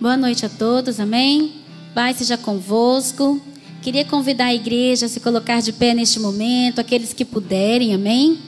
Boa noite a todos, amém? Pai seja convosco. Queria convidar a igreja a se colocar de pé neste momento, aqueles que puderem, amém?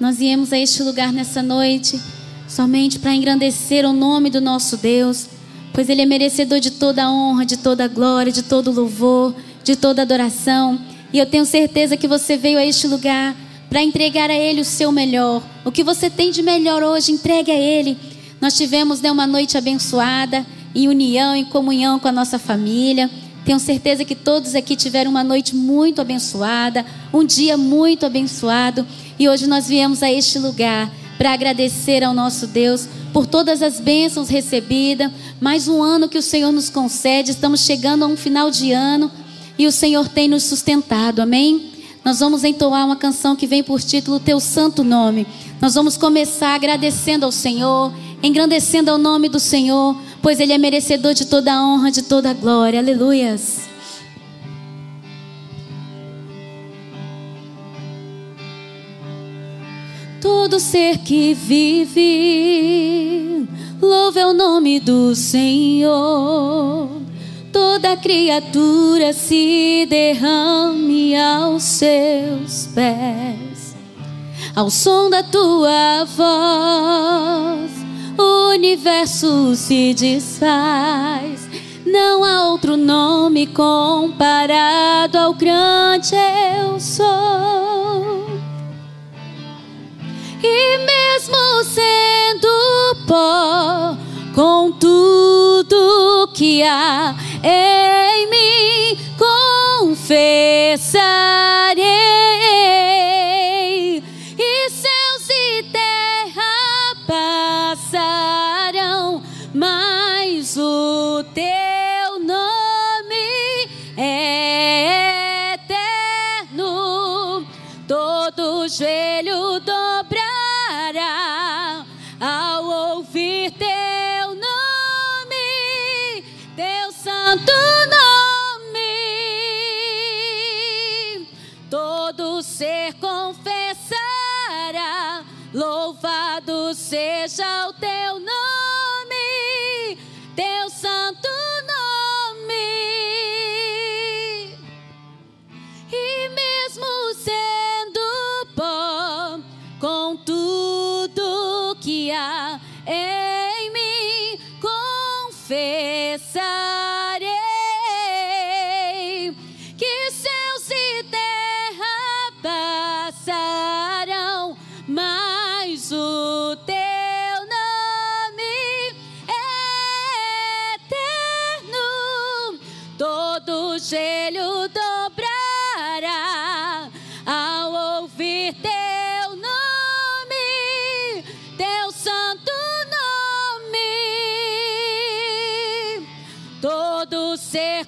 Nós viemos a este lugar nessa noite somente para engrandecer o nome do nosso Deus, pois Ele é merecedor de toda a honra, de toda a glória, de todo o louvor, de toda a adoração. E eu tenho certeza que você veio a este lugar para entregar a Ele o seu melhor. O que você tem de melhor hoje, entregue a Ele. Nós tivemos né, uma noite abençoada em união, em comunhão com a nossa família. Tenho certeza que todos aqui tiveram uma noite muito abençoada, um dia muito abençoado. E hoje nós viemos a este lugar para agradecer ao nosso Deus por todas as bênçãos recebidas. Mais um ano que o Senhor nos concede. Estamos chegando a um final de ano e o Senhor tem nos sustentado. Amém? Nós vamos entoar uma canção que vem por título Teu Santo Nome. Nós vamos começar agradecendo ao Senhor, engrandecendo ao nome do Senhor pois Ele é merecedor de toda a honra, de toda a glória. Aleluias. Todo ser que vive, louve o nome do Senhor. Toda criatura se derrame aos seus pés, ao som da tua voz o universo se desfaz. Não há outro nome comparado ao grande eu sou. E mesmo sendo pó, com tudo que há em mim, confessarei. Seja o teu nome, teu santo nome. E mesmo sendo pó, com tudo que há em mim, confessarei ser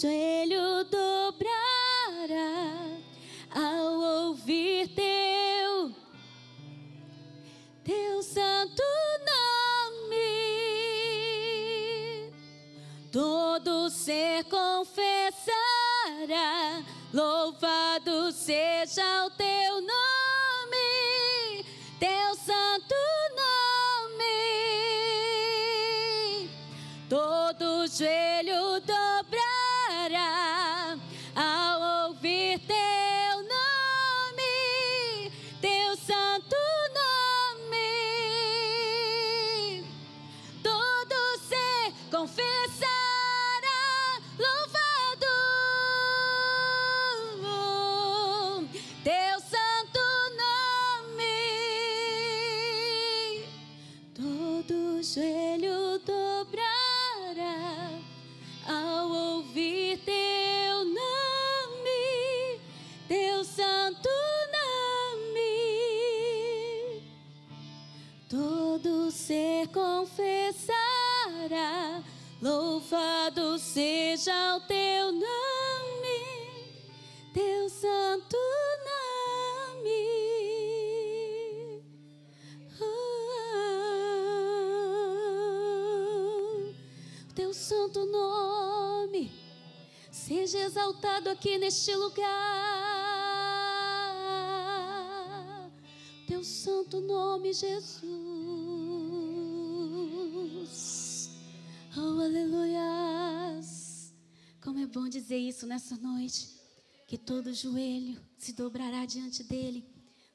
joelho dobrará ao ouvir teu, teu santo nome. Todo ser confessará Louvado seja o teu ser confessará. Louvado seja o teu nome, teu santo nome. Oh, teu santo nome seja exaltado aqui neste lugar. Teu santo nome, Jesus. Oh, aleluias! Como é bom dizer isso nessa noite. Que todo joelho se dobrará diante dele.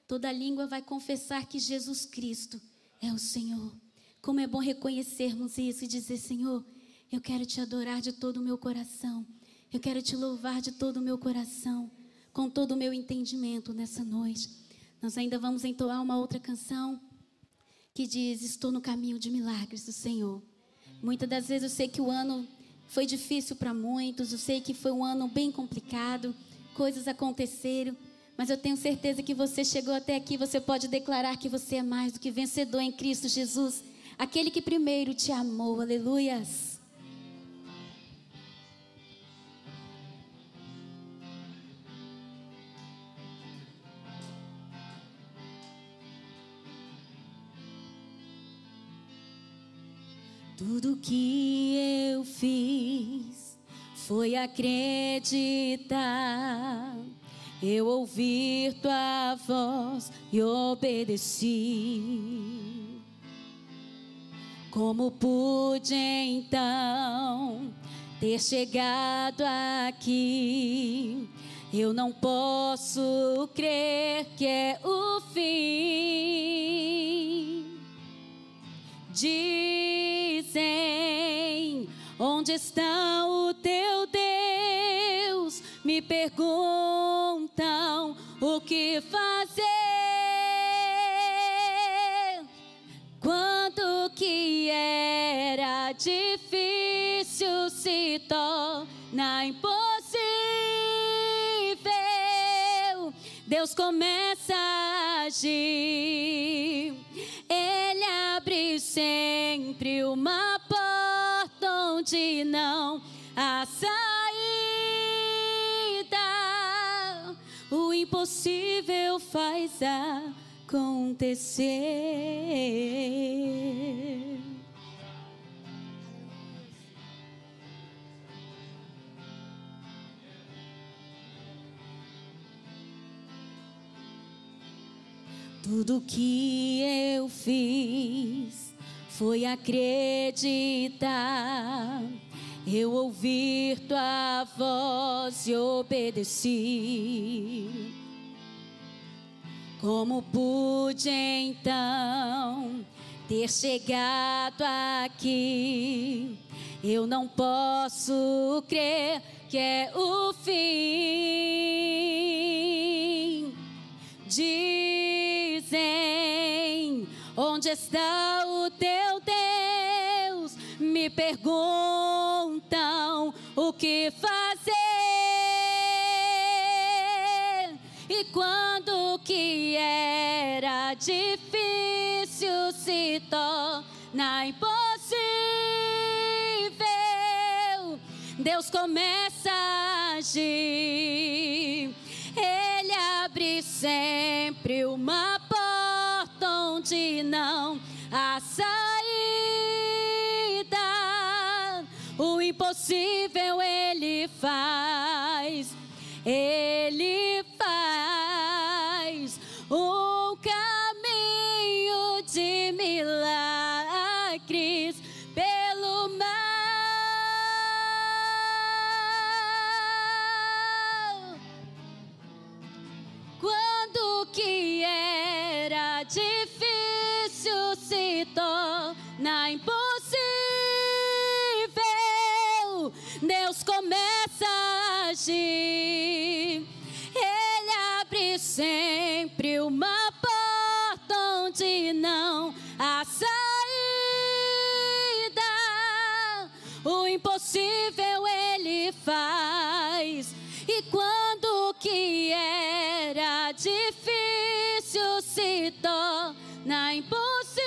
Toda língua vai confessar que Jesus Cristo é o Senhor. Como é bom reconhecermos isso e dizer: Senhor, eu quero te adorar de todo o meu coração. Eu quero te louvar de todo o meu coração, com todo o meu entendimento nessa noite. Nós ainda vamos entoar uma outra canção que diz: Estou no caminho de milagres do Senhor. Muitas das vezes eu sei que o ano foi difícil para muitos, eu sei que foi um ano bem complicado, coisas aconteceram, mas eu tenho certeza que você chegou até aqui, você pode declarar que você é mais do que vencedor em Cristo Jesus, aquele que primeiro te amou. Aleluias. Tudo que eu fiz foi acreditar. Eu ouvir tua voz e obedeci. Como pude então ter chegado aqui? Eu não posso crer que é o fim. Dizem: Onde está o teu Deus? Me perguntam o que fazer. Quando que era difícil se torna impossível. Deus começa a agir sempre uma porta onde não há saída. O impossível faz acontecer. Tudo que eu fiz foi acreditar. Eu ouvir tua voz e obedeci. Como pude então ter chegado aqui? Eu não posso crer que é o fim. Dizem: Onde está o teu Deus? Me perguntam o que fazer. E quando que era difícil se torna impossível, Deus começa a agir ele abre sempre uma onde não há saída. O impossível ele faz, ele sempre uma porta onde não há saída. O impossível ele faz. E quando o que era difícil se torna impossível,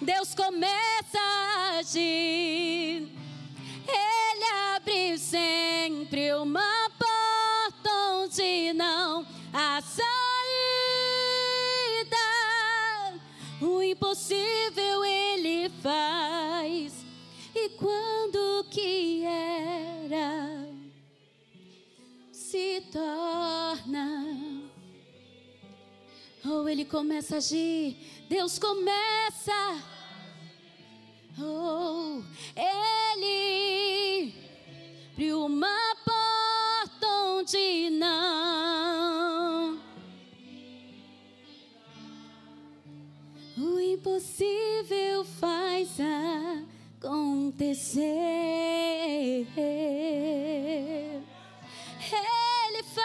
Deus começa a agir. Ele abre sempre uma impossível Ele faz. E quando que era se torna Oh, ele começa a agir. Deus começa. Oh, ele abriu uma Ele faz,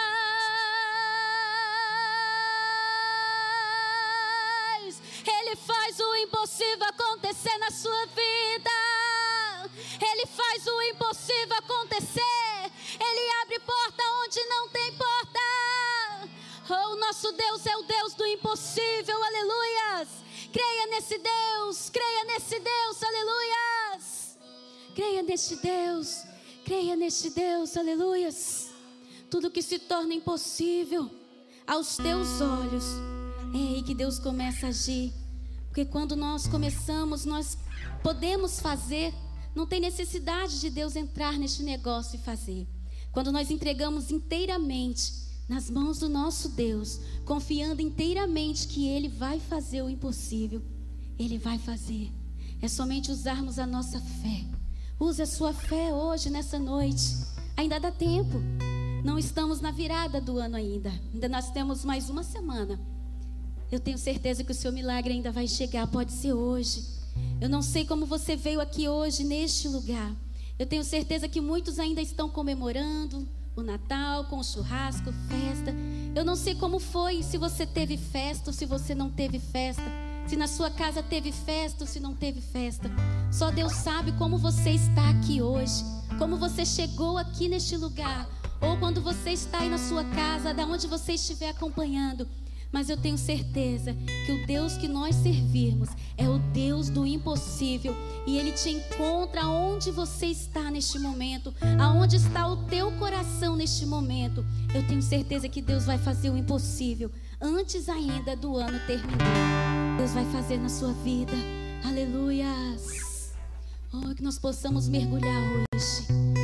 Ele faz o impossível acontecer na sua vida. Ele faz o impossível acontecer. Ele abre porta onde não tem porta. Oh, o nosso Deus é o Deus do impossível. Aleluias. Creia nesse Deus, creia nesse Deus. Aleluias. Creia neste Deus. Creia neste Deus. Aleluias. Tudo que se torna impossível aos teus olhos, é aí que Deus começa a agir. Porque quando nós começamos, nós podemos fazer, não tem necessidade de Deus entrar neste negócio e fazer. Quando nós entregamos inteiramente nas mãos do nosso Deus, confiando inteiramente que Ele vai fazer o impossível, Ele vai fazer. É somente usarmos a nossa fé. Use a sua fé hoje, nessa noite. Ainda dá tempo. Não estamos na virada do ano ainda. Ainda nós temos mais uma semana. Eu tenho certeza que o seu milagre ainda vai chegar. Pode ser hoje. Eu não sei como você veio aqui hoje neste lugar. Eu tenho certeza que muitos ainda estão comemorando o Natal com o churrasco, festa. Eu não sei como foi, se você teve festa ou se você não teve festa. Se na sua casa teve festa ou se não teve festa. Só Deus sabe como você está aqui hoje. Como você chegou aqui neste lugar ou quando você está aí na sua casa, da onde você estiver acompanhando. Mas eu tenho certeza que o Deus que nós servirmos é o Deus do impossível e ele te encontra onde você está neste momento, aonde está o teu coração neste momento. Eu tenho certeza que Deus vai fazer o impossível antes ainda do ano terminar. Deus vai fazer na sua vida. Aleluias. Oh, que nós possamos mergulhar hoje.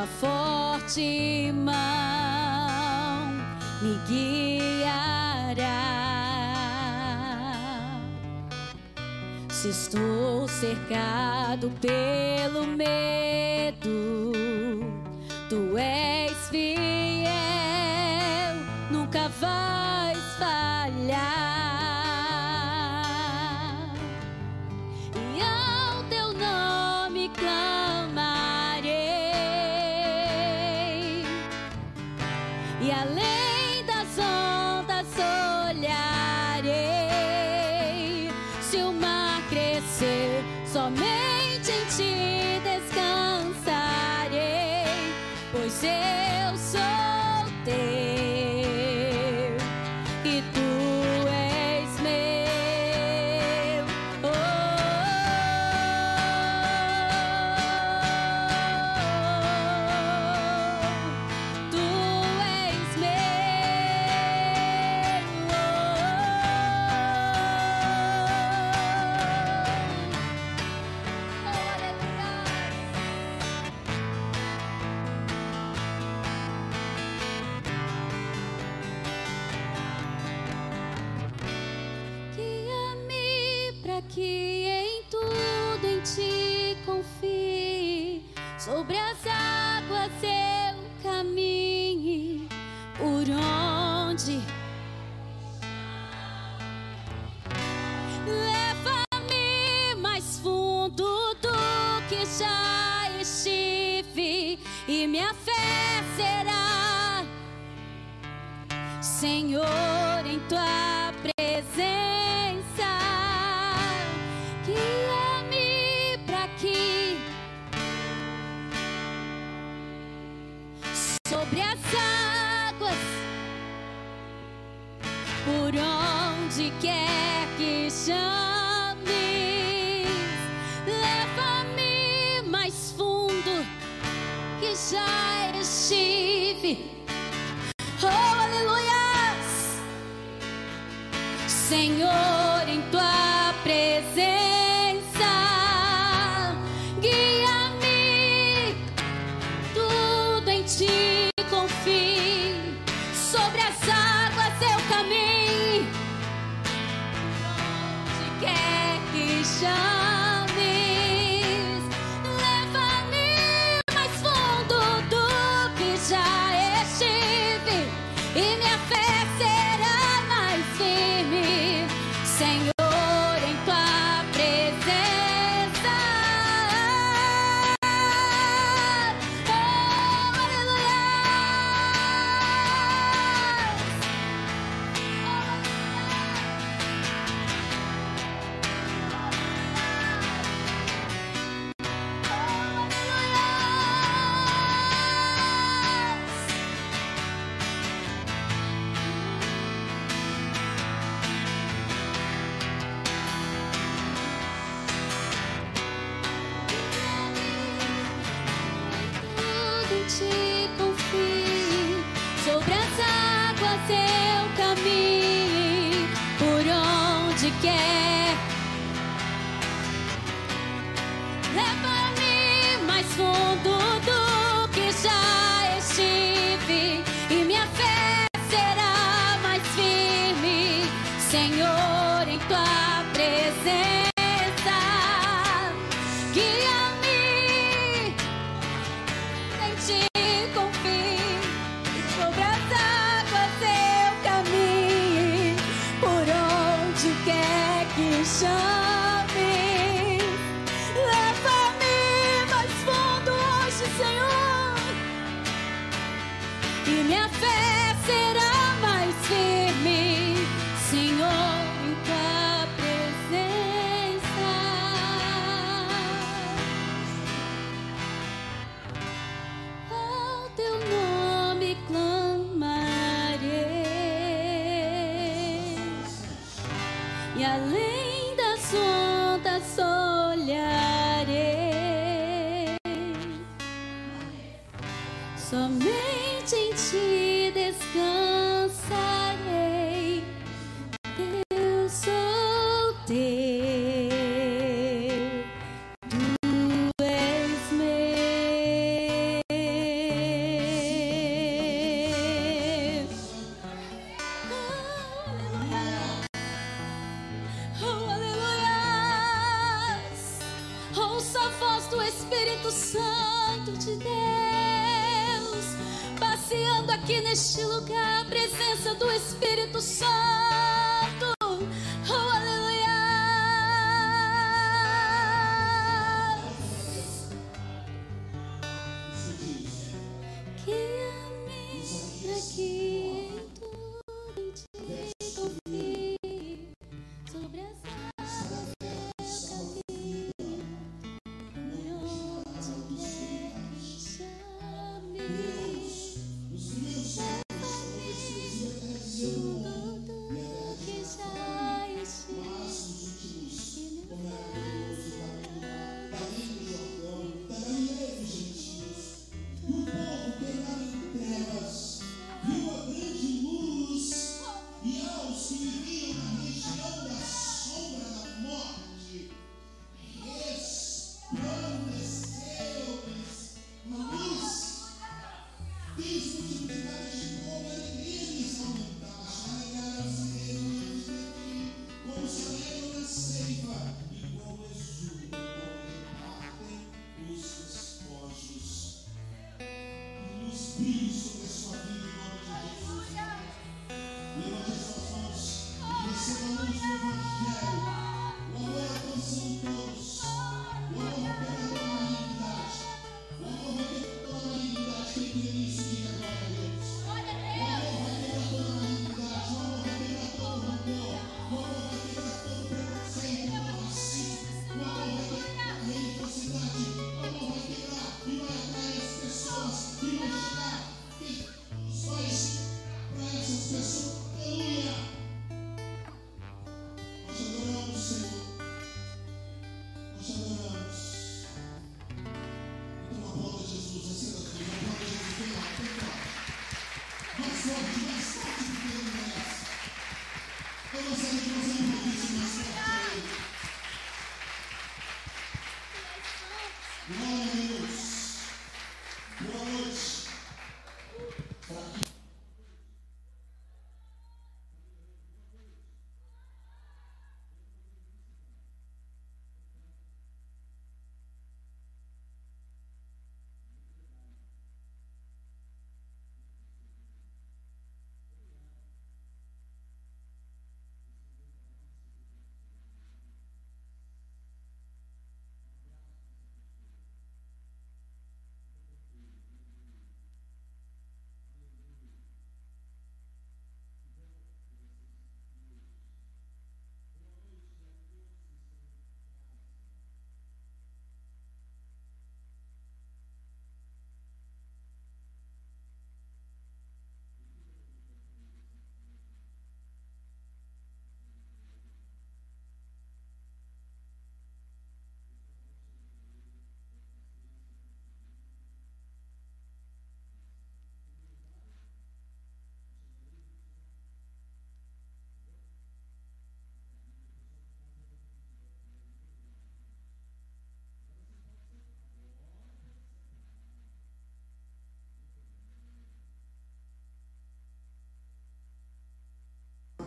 Tua forte mão me guiará. Se estou cercado pelo medo, tu és fiel, nunca vais falhar.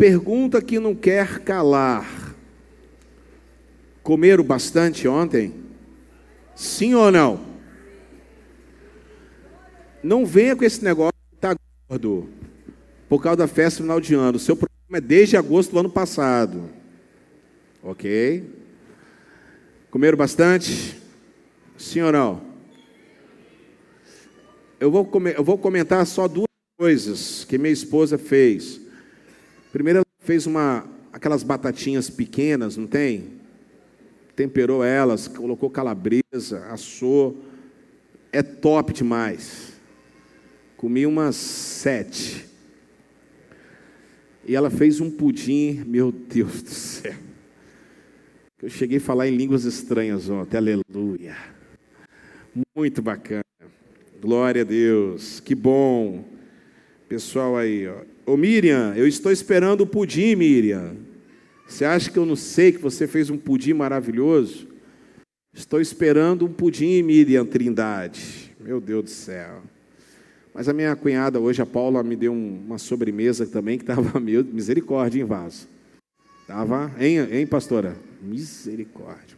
Pergunta que não quer calar. Comeram bastante ontem? Sim ou não? Não venha com esse negócio de tá gordo por causa da festa final de ano. O seu problema é desde agosto do ano passado. Ok? Comeram bastante? Sim ou não? Eu vou, eu vou comentar só duas coisas que minha esposa fez. Primeiro, ela fez uma, aquelas batatinhas pequenas, não tem? Temperou elas, colocou calabresa, assou. É top demais. Comi umas sete. E ela fez um pudim, meu Deus do céu. Eu cheguei a falar em línguas estranhas ontem, aleluia. Muito bacana. Glória a Deus, que bom. Pessoal aí, ó. Ô Miriam, eu estou esperando o pudim, Miriam. Você acha que eu não sei que você fez um pudim maravilhoso? Estou esperando um pudim, Miriam Trindade. Meu Deus do céu. Mas a minha cunhada hoje, a Paula, me deu uma sobremesa também que estava meio misericórdia em vaso. Estava, hein, hein, pastora? Misericórdia.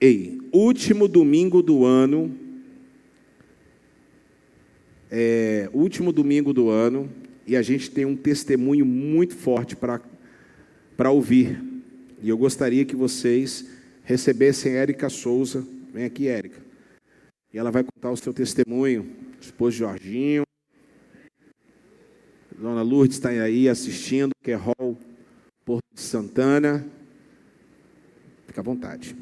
Ei, último domingo do ano, é, último domingo do ano, e a gente tem um testemunho muito forte para ouvir. E eu gostaria que vocês recebessem Érica Souza. Vem aqui, Érica. E ela vai contar o seu testemunho. Esposo Jorginho. Dona Lourdes está aí assistindo, que é Hall Porto de Santana. Fica à vontade.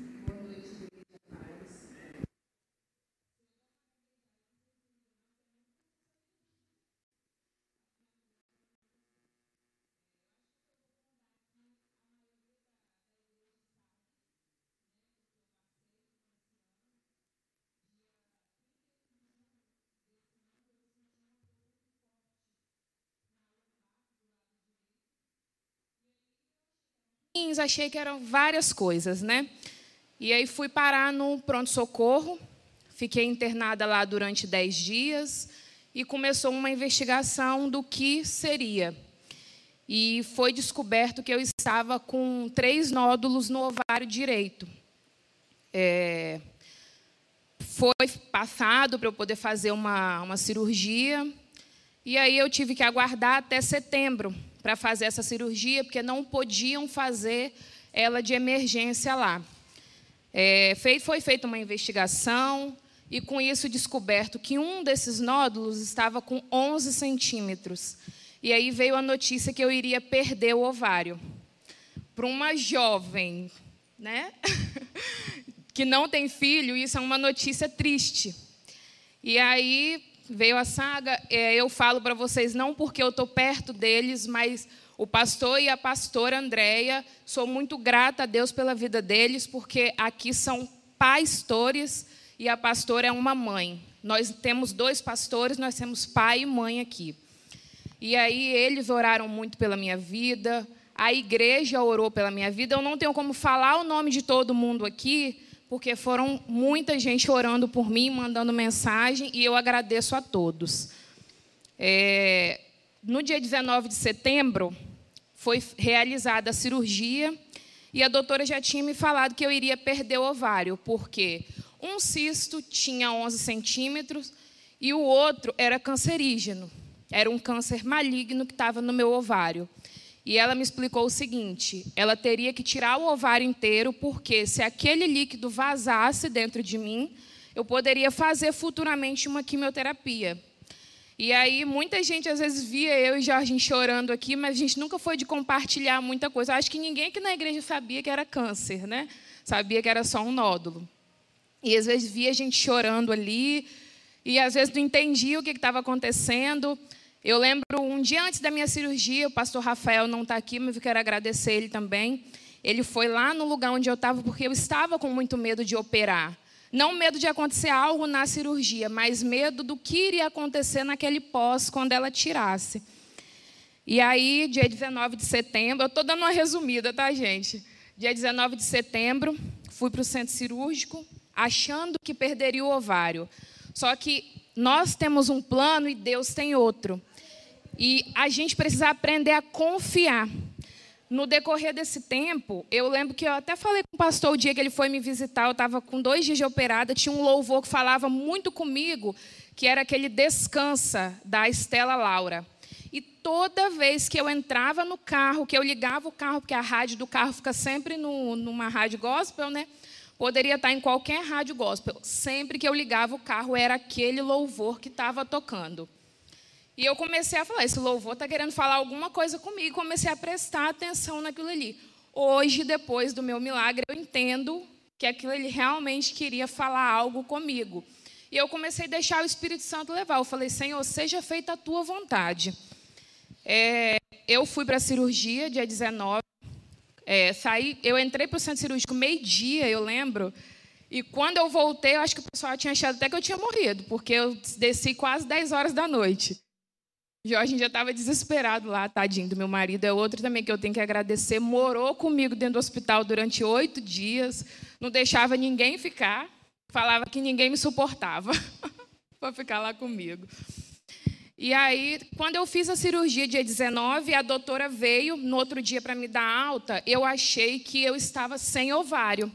Achei que eram várias coisas, né? E aí fui parar no pronto-socorro, fiquei internada lá durante dez dias e começou uma investigação do que seria. E foi descoberto que eu estava com três nódulos no ovário direito. É, foi passado para eu poder fazer uma, uma cirurgia, e aí eu tive que aguardar até setembro para fazer essa cirurgia, porque não podiam fazer ela de emergência lá. É, foi feita uma investigação e, com isso, descoberto que um desses nódulos estava com 11 centímetros. E aí veio a notícia que eu iria perder o ovário. Para uma jovem né, que não tem filho, isso é uma notícia triste. E aí veio a saga. É, eu falo para vocês não porque eu estou perto deles, mas o pastor e a pastora Andréia, sou muito grata a Deus pela vida deles, porque aqui são pastores e a pastora é uma mãe. Nós temos dois pastores, nós temos pai e mãe aqui. E aí eles oraram muito pela minha vida, a igreja orou pela minha vida. Eu não tenho como falar o nome de todo mundo aqui, porque foram muita gente orando por mim, mandando mensagem, e eu agradeço a todos. É, no dia 19 de setembro, foi realizada a cirurgia, e a doutora já tinha me falado que eu iria perder o ovário, porque um cisto tinha 11 centímetros e o outro era cancerígeno. Era um câncer maligno que estava no meu ovário. E ela me explicou o seguinte: ela teria que tirar o ovário inteiro, porque se aquele líquido vazasse dentro de mim, eu poderia fazer futuramente uma quimioterapia. E aí, muita gente às vezes via eu e Jorge chorando aqui, mas a gente nunca foi de compartilhar muita coisa. Acho que ninguém aqui na igreja sabia que era câncer, né? Sabia que era só um nódulo. E às vezes via a gente chorando ali, e às vezes não entendia o que estava acontecendo. Eu lembro um dia antes da minha cirurgia, o pastor Rafael não está aqui, mas eu quero agradecer ele também. Ele foi lá no lugar onde eu estava, porque eu estava com muito medo de operar. Não medo de acontecer algo na cirurgia, mas medo do que iria acontecer naquele pós quando ela tirasse. E aí, dia 19 de setembro, eu estou dando uma resumida, tá, gente? Dia 19 de setembro, fui para o centro cirúrgico, achando que perderia o ovário. Só que nós temos um plano e Deus tem outro. E a gente precisa aprender a confiar. No decorrer desse tempo, eu lembro que eu até falei com o pastor o dia que ele foi me visitar, eu estava com dois dias de operada, tinha um louvor que falava muito comigo, que era aquele Descansa, da Estela Laura. E toda vez que eu entrava no carro, que eu ligava o carro, porque a rádio do carro fica sempre no, numa rádio gospel, né? Poderia estar em qualquer rádio gospel. Sempre que eu ligava o carro, era aquele louvor que estava tocando. E eu comecei a falar: esse louvor está querendo falar alguma coisa comigo. Comecei a prestar atenção naquilo ali. Hoje, depois do meu milagre, eu entendo que aquilo ali realmente queria falar algo comigo. E eu comecei a deixar o Espírito Santo levar. Eu falei: Senhor, seja feita a tua vontade. É, eu fui para a cirurgia dia 19. É, saí, eu entrei para o centro cirúrgico meio-dia, eu lembro. E quando eu voltei, eu acho que o pessoal tinha achado até que eu tinha morrido, porque eu desci quase 10 horas da noite. Jorge já estava desesperado lá, tadinho do meu marido. É outro também que eu tenho que agradecer. Morou comigo dentro do hospital durante oito dias, não deixava ninguém ficar, falava que ninguém me suportava para ficar lá comigo. E aí, quando eu fiz a cirurgia dia 19, a doutora veio no outro dia para me dar alta, eu achei que eu estava sem ovário.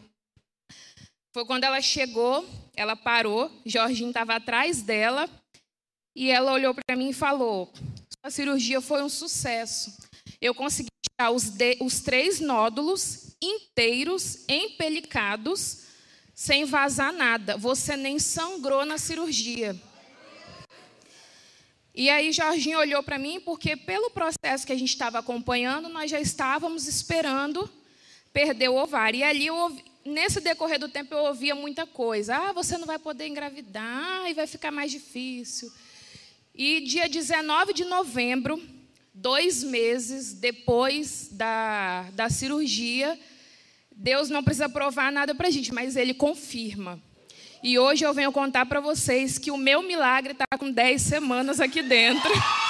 Foi quando ela chegou, ela parou, Jorginho estava atrás dela, e ela olhou para mim e falou: Sua cirurgia foi um sucesso. Eu consegui tirar os, de, os três nódulos inteiros, empelicados, sem vazar nada. Você nem sangrou na cirurgia. E aí Jorginho olhou para mim, porque pelo processo que a gente estava acompanhando, nós já estávamos esperando perder o ovário. E ali, eu, nesse decorrer do tempo, eu ouvia muita coisa. Ah, você não vai poder engravidar e vai ficar mais difícil. E dia 19 de novembro, dois meses depois da, da cirurgia, Deus não precisa provar nada para a gente, mas Ele confirma. E hoje eu venho contar para vocês que o meu milagre está com 10 semanas aqui dentro.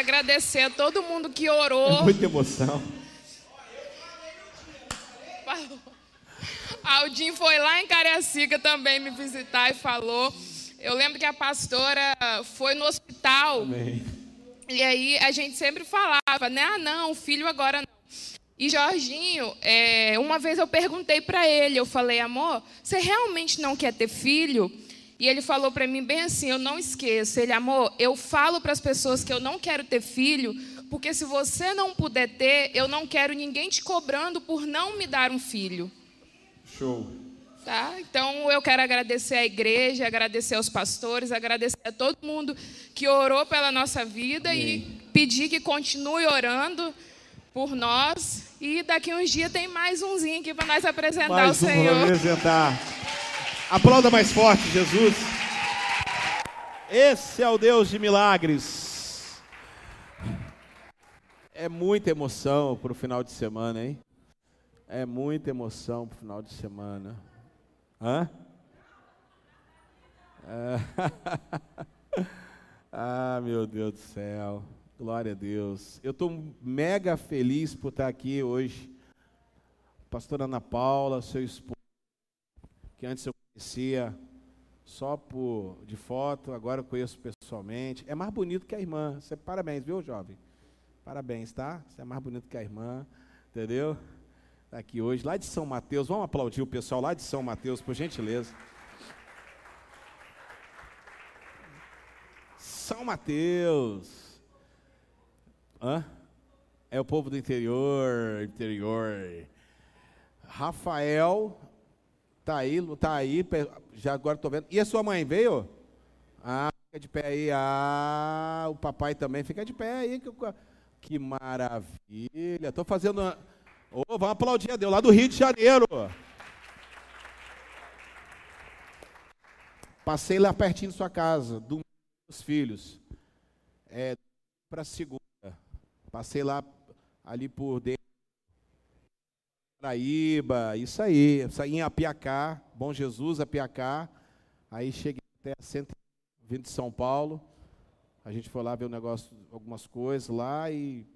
agradecer a todo mundo que orou. É muita emoção. Aldin foi lá em Cariacica também me visitar e falou. Eu lembro que a pastora foi no hospital. Amém. E aí a gente sempre falava, né? Ah, não, filho agora não. E Jorginho, é, uma vez eu perguntei para ele, eu falei, amor, você realmente não quer ter filho? E ele falou para mim bem assim: eu não esqueço. Ele, amor, eu falo para as pessoas que eu não quero ter filho, porque se você não puder ter, eu não quero ninguém te cobrando por não me dar um filho. Show. Tá? Então eu quero agradecer à igreja, agradecer aos pastores, agradecer a todo mundo que orou pela nossa vida Amém. e pedir que continue orando por nós. E daqui uns dias tem mais umzinho aqui para nós apresentar mais o um Senhor. apresentar. Aplauda mais forte, Jesus. Esse é o Deus de milagres. É muita emoção para o final de semana, hein? É muita emoção para o final de semana. Hã? É. ah, meu Deus do céu. Glória a Deus. Eu estou mega feliz por estar aqui hoje. Pastora Ana Paula, seu esposo, que antes eu conhecia só por de foto, agora eu conheço pessoalmente. É mais bonito que a irmã. Você parabéns, viu, jovem? Parabéns, tá? Você é mais bonito que a irmã, entendeu? Está aqui hoje, lá de São Mateus. Vamos aplaudir o pessoal lá de São Mateus, por gentileza. São Mateus. Hã? É o povo do interior, interior. Rafael Tá aí, tá aí, já agora estou vendo. E a sua mãe veio? Ah, fica de pé aí. Ah, o papai também fica de pé aí. Que, que maravilha. Estou fazendo. Uma... Oh, vamos aplaudir a Deus, lá do Rio de Janeiro. Passei lá pertinho sua casa, dos meus filhos. É, para segunda. Passei lá ali por dentro. Paraíba, isso aí. Saí em Apiacá, Bom Jesus, Apiacá. Aí cheguei até a 120 de São Paulo. A gente foi lá ver o um negócio, algumas coisas lá e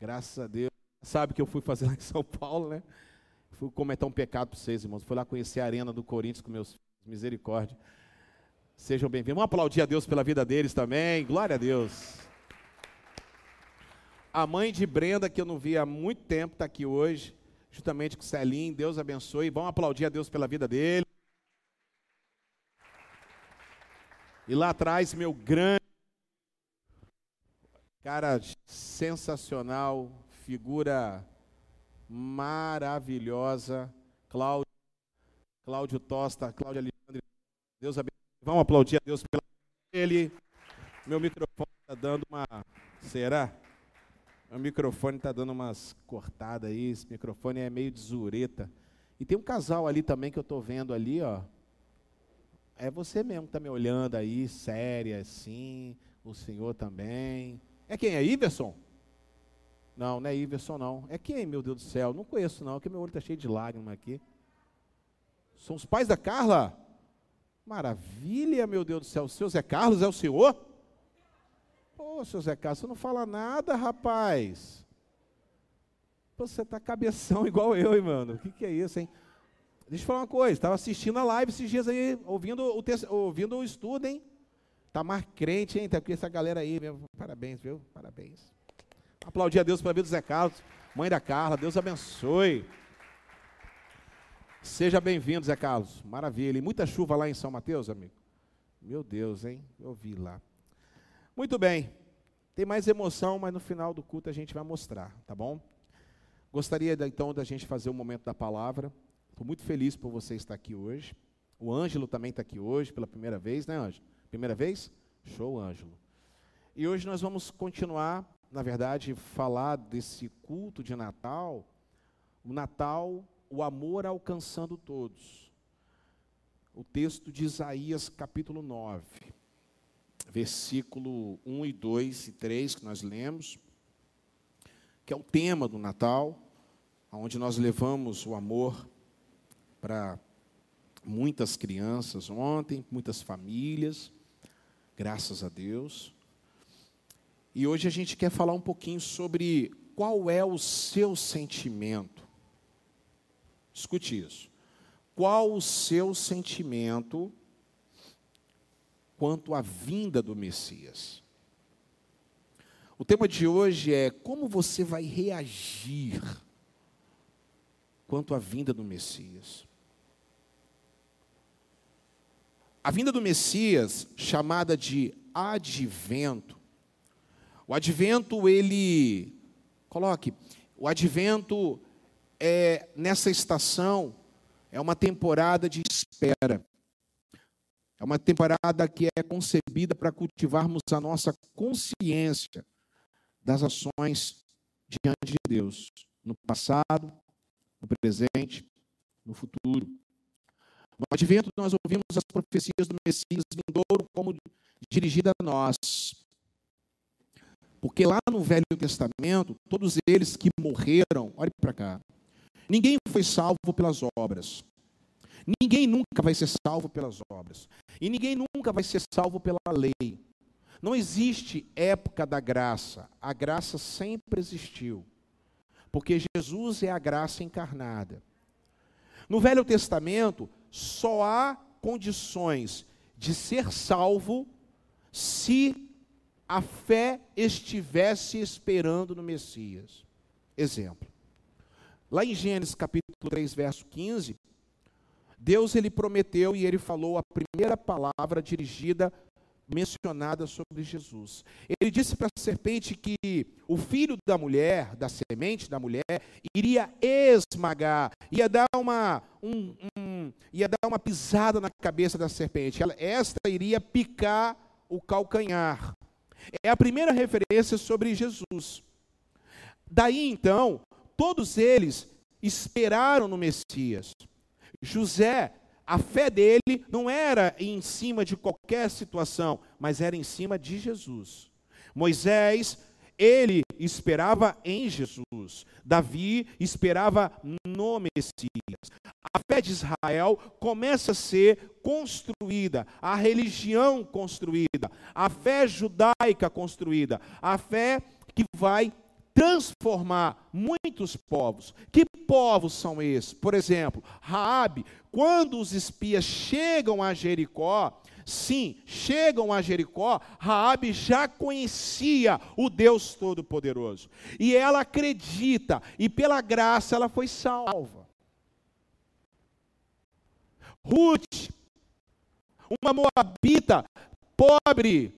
graças a Deus, sabe que eu fui fazer lá em São Paulo, né? Fui cometer um pecado para vocês, irmãos. Fui lá conhecer a arena do Corinthians com meus filhos. Misericórdia. Sejam bem-vindos. Vamos aplaudir a Deus pela vida deles também. Glória a Deus. A mãe de Brenda, que eu não vi há muito tempo, está aqui hoje, juntamente com o Celim. Deus abençoe. Vamos aplaudir a Deus pela vida dele. E lá atrás, meu grande, cara sensacional, figura maravilhosa, Cláudio, Cláudio Tosta, Cláudio Alexandre, Deus abençoe. Vamos aplaudir a Deus pela ele. Meu microfone está dando uma. Será? Meu microfone está dando umas cortadas aí. Esse microfone é meio de zureta. E tem um casal ali também que eu estou vendo ali, ó. É você mesmo que está me olhando aí, séria assim. O senhor também. É quem? É Iverson? Não, não é Iverson, não. É quem, meu Deus do céu? Não conheço, não, porque meu olho está cheio de lágrimas aqui. São os pais da Carla? Maravilha, meu Deus do céu. O seu Zé Carlos é o senhor? Ô, seu Zé Carlos, você não fala nada, rapaz. Você está cabeção igual eu, hein, mano? O que, que é isso, hein? Deixa eu falar uma coisa. Estava assistindo a live esses dias aí, ouvindo o, ouvindo o estudo, hein? Tá mais crente, hein? Tá com essa galera aí, meu. Parabéns, viu? Parabéns. Aplaudir a Deus pela vida do Zé Carlos, mãe da Carla, Deus abençoe. Seja bem-vindo, Zé Carlos. Maravilha. E muita chuva lá em São Mateus, amigo? Meu Deus, hein? Eu vi lá. Muito bem. Tem mais emoção, mas no final do culto a gente vai mostrar, tá bom? Gostaria então da gente fazer o um momento da palavra. Estou muito feliz por você estar aqui hoje. O Ângelo também está aqui hoje pela primeira vez, né, Ângelo? Primeira vez? Show, Ângelo. E hoje nós vamos continuar na verdade, falar desse culto de Natal, o Natal, o amor alcançando todos. O texto de Isaías, capítulo 9, versículo 1 e 2 e 3, que nós lemos, que é o tema do Natal, onde nós levamos o amor para muitas crianças ontem, muitas famílias, graças a Deus. E hoje a gente quer falar um pouquinho sobre qual é o seu sentimento. Escute isso. Qual o seu sentimento quanto à vinda do Messias? O tema de hoje é como você vai reagir quanto à vinda do Messias. A vinda do Messias, chamada de advento, o advento, ele, coloque, o advento é, nessa estação, é uma temporada de espera. É uma temporada que é concebida para cultivarmos a nossa consciência das ações diante de Deus, no passado, no presente, no futuro. No advento, nós ouvimos as profecias do Messias vindouro como dirigida a nós. Porque lá no Velho Testamento, todos eles que morreram, olhe para cá, ninguém foi salvo pelas obras. Ninguém nunca vai ser salvo pelas obras. E ninguém nunca vai ser salvo pela lei. Não existe época da graça. A graça sempre existiu. Porque Jesus é a graça encarnada. No Velho Testamento, só há condições de ser salvo se a fé estivesse esperando no Messias. Exemplo. Lá em Gênesis capítulo 3, verso 15, Deus ele prometeu e ele falou a primeira palavra dirigida mencionada sobre Jesus. Ele disse para a serpente que o filho da mulher, da semente da mulher, iria esmagar, ia dar uma, um, um, ia dar uma pisada na cabeça da serpente. Ela, esta iria picar o calcanhar. É a primeira referência sobre Jesus. Daí então, todos eles esperaram no Messias. José, a fé dele não era em cima de qualquer situação, mas era em cima de Jesus. Moisés, ele esperava em Jesus. Davi esperava no Messias. A fé de Israel começa a ser construída, a religião construída, a fé judaica construída, a fé que vai transformar muitos povos. Que povos são esses? Por exemplo, Raabe, quando os espias chegam a Jericó, Sim, chegam a Jericó, Raabe já conhecia o Deus Todo-Poderoso. E ela acredita, e pela graça ela foi salva. Ruth, uma moabita pobre,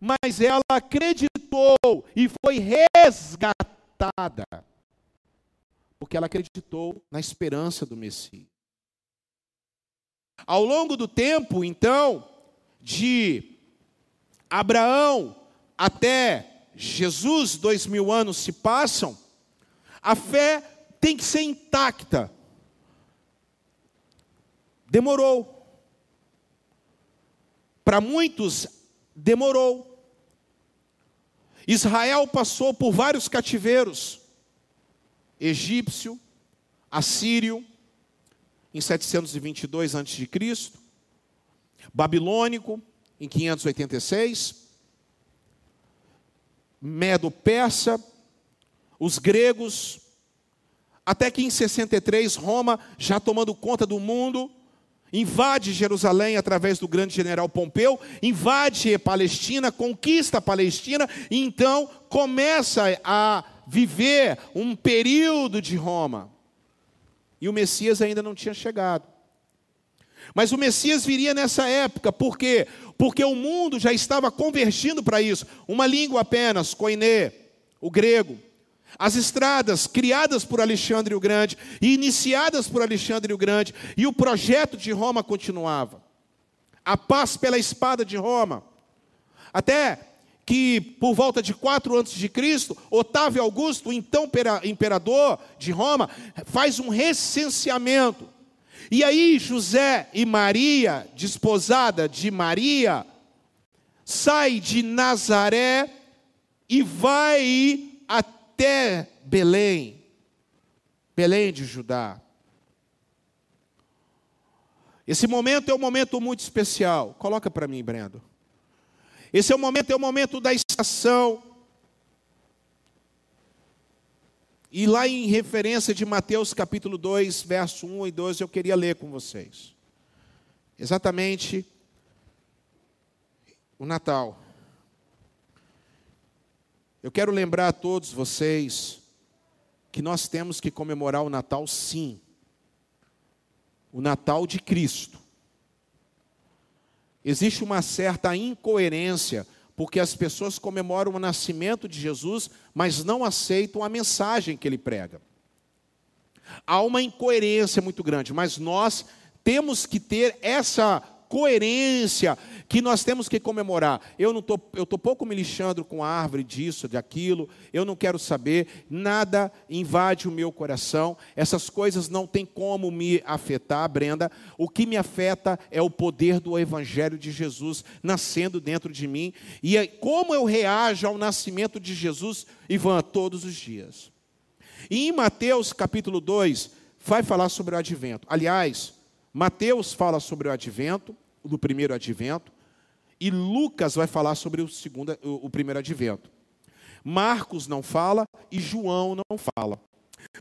mas ela acreditou e foi resgatada. Porque ela acreditou na esperança do Messias. Ao longo do tempo, então, de Abraão até Jesus, dois mil anos se passam, a fé tem que ser intacta. Demorou. Para muitos, demorou. Israel passou por vários cativeiros: egípcio, assírio, em 722 a.C., babilônico, em 586, medo-persa, os gregos, até que em 63 Roma, já tomando conta do mundo, invade Jerusalém através do grande general Pompeu, invade Palestina, conquista a Palestina, e então começa a viver um período de Roma. E o Messias ainda não tinha chegado. Mas o Messias viria nessa época, por quê? Porque o mundo já estava convergindo para isso. Uma língua apenas, koiné, o grego. As estradas criadas por Alexandre o Grande e iniciadas por Alexandre o Grande, e o projeto de Roma continuava. A paz pela espada de Roma. Até que por volta de 4 antes de Cristo, Otávio Augusto, então imperador de Roma, faz um recenseamento. E aí José e Maria, desposada de Maria, sai de Nazaré e vai até Belém, Belém de Judá. Esse momento é um momento muito especial. Coloca para mim, Brendo. Esse é o momento, é o momento da estação. E lá em referência de Mateus capítulo 2, verso 1 e 12, eu queria ler com vocês. Exatamente o Natal. Eu quero lembrar a todos vocês que nós temos que comemorar o Natal sim. O Natal de Cristo. Existe uma certa incoerência, porque as pessoas comemoram o nascimento de Jesus, mas não aceitam a mensagem que ele prega. Há uma incoerência muito grande, mas nós temos que ter essa coerência que nós temos que comemorar. Eu não tô, eu tô pouco me lixando com a árvore disso, de aquilo. Eu não quero saber. Nada invade o meu coração. Essas coisas não tem como me afetar, Brenda. O que me afeta é o poder do Evangelho de Jesus nascendo dentro de mim e é como eu reajo ao nascimento de Jesus, Ivan, todos os dias. E em Mateus capítulo 2, vai falar sobre o advento. Aliás, Mateus fala sobre o advento, do primeiro advento, e Lucas vai falar sobre o, segundo, o primeiro advento. Marcos não fala e João não fala.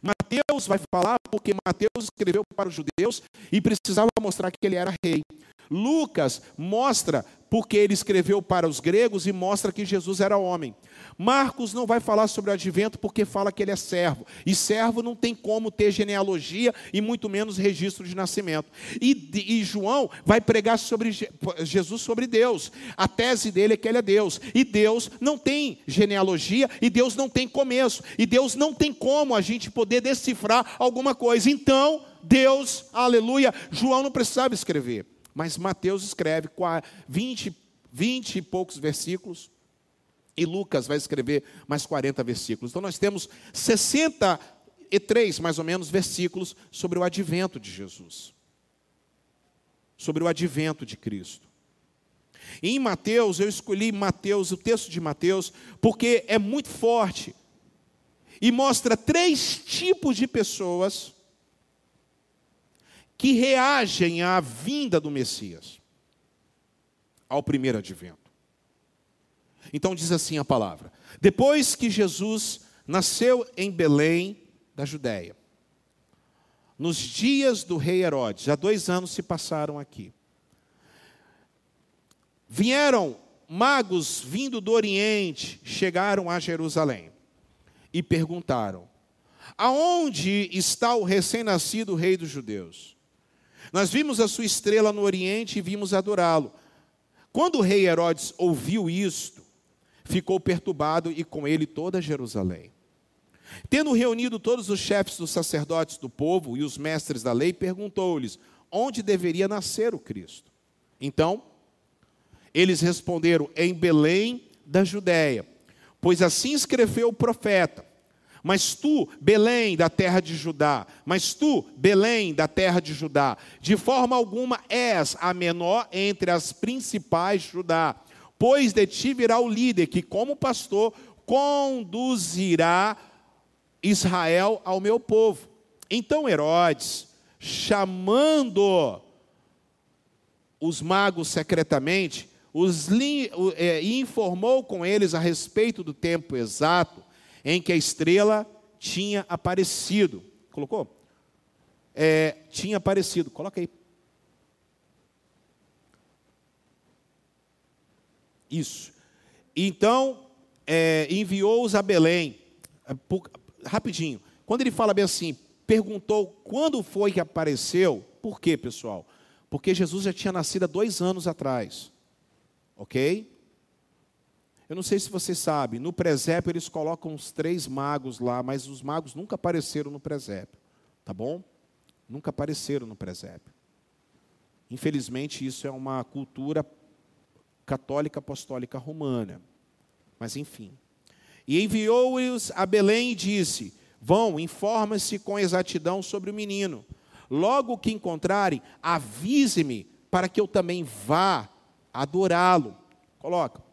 Mateus vai falar porque Mateus escreveu para os judeus e precisava mostrar que ele era rei. Lucas mostra porque ele escreveu para os gregos e mostra que Jesus era homem. Marcos não vai falar sobre o advento porque fala que ele é servo. E servo não tem como ter genealogia e muito menos registro de nascimento. E, e João vai pregar sobre Jesus sobre Deus. A tese dele é que ele é Deus. E Deus não tem genealogia e Deus não tem começo. E Deus não tem como a gente poder decifrar alguma coisa. Então, Deus, aleluia, João não precisava escrever. Mas Mateus escreve 20, 20 e poucos versículos e Lucas vai escrever mais 40 versículos. Então nós temos 63, mais ou menos, versículos sobre o advento de Jesus. Sobre o advento de Cristo. em Mateus, eu escolhi Mateus, o texto de Mateus, porque é muito forte e mostra três tipos de pessoas que reagem à vinda do Messias, ao primeiro advento. Então diz assim a palavra: Depois que Jesus nasceu em Belém, da Judéia, nos dias do rei Herodes, já dois anos se passaram aqui. Vieram magos vindo do Oriente, chegaram a Jerusalém e perguntaram: Aonde está o recém-nascido rei dos judeus? Nós vimos a sua estrela no Oriente e vimos adorá-lo. Quando o rei Herodes ouviu isto, ficou perturbado e com ele toda Jerusalém. Tendo reunido todos os chefes dos sacerdotes do povo e os mestres da lei, perguntou-lhes onde deveria nascer o Cristo. Então, eles responderam: em Belém da Judéia, pois assim escreveu o profeta. Mas tu, Belém da terra de Judá, mas tu, Belém da terra de Judá, de forma alguma és a menor entre as principais Judá, pois de ti virá o líder que, como pastor, conduzirá Israel ao meu povo. Então Herodes, chamando os magos secretamente, os é, e informou com eles a respeito do tempo exato em que a estrela tinha aparecido. Colocou? É, tinha aparecido. Coloca aí. Isso. Então, é, enviou-os a Belém. Por, rapidinho. Quando ele fala bem assim, perguntou quando foi que apareceu, por quê, pessoal? Porque Jesus já tinha nascido há dois anos atrás. Ok? Eu não sei se você sabe, no presépio eles colocam os três magos lá, mas os magos nunca apareceram no presépio, tá bom? Nunca apareceram no presépio. Infelizmente, isso é uma cultura católica apostólica romana. Mas enfim. E enviou-os a Belém e disse: Vão, informa-se com exatidão sobre o menino. Logo que encontrarem, avise-me para que eu também vá adorá-lo. Coloca.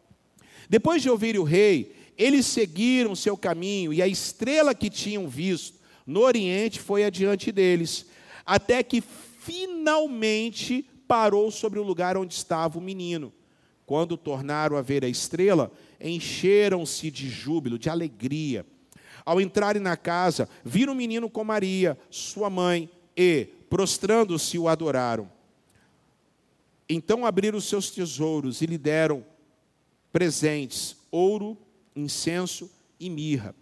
Depois de ouvir o rei, eles seguiram seu caminho e a estrela que tinham visto no oriente foi adiante deles, até que finalmente parou sobre o lugar onde estava o menino. Quando tornaram a ver a estrela, encheram-se de júbilo, de alegria. Ao entrarem na casa, viram o menino com Maria, sua mãe, e, prostrando-se, o adoraram. Então abriram seus tesouros e lhe deram presentes: ouro, incenso e mirra.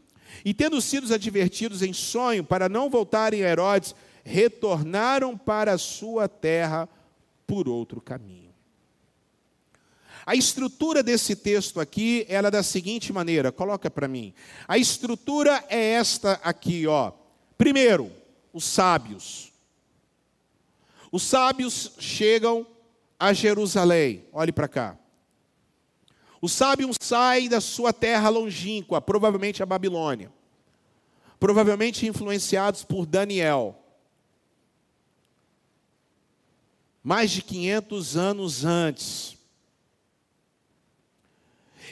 E tendo sido advertidos em sonho para não voltarem a Herodes, retornaram para a sua terra por outro caminho. A estrutura desse texto aqui, ela é da seguinte maneira, coloca para mim. A estrutura é esta aqui, ó. Primeiro, os sábios. Os sábios chegam a Jerusalém. Olhe para cá. Os sábios saem da sua terra longínqua, provavelmente a Babilônia. Provavelmente influenciados por Daniel. Mais de 500 anos antes.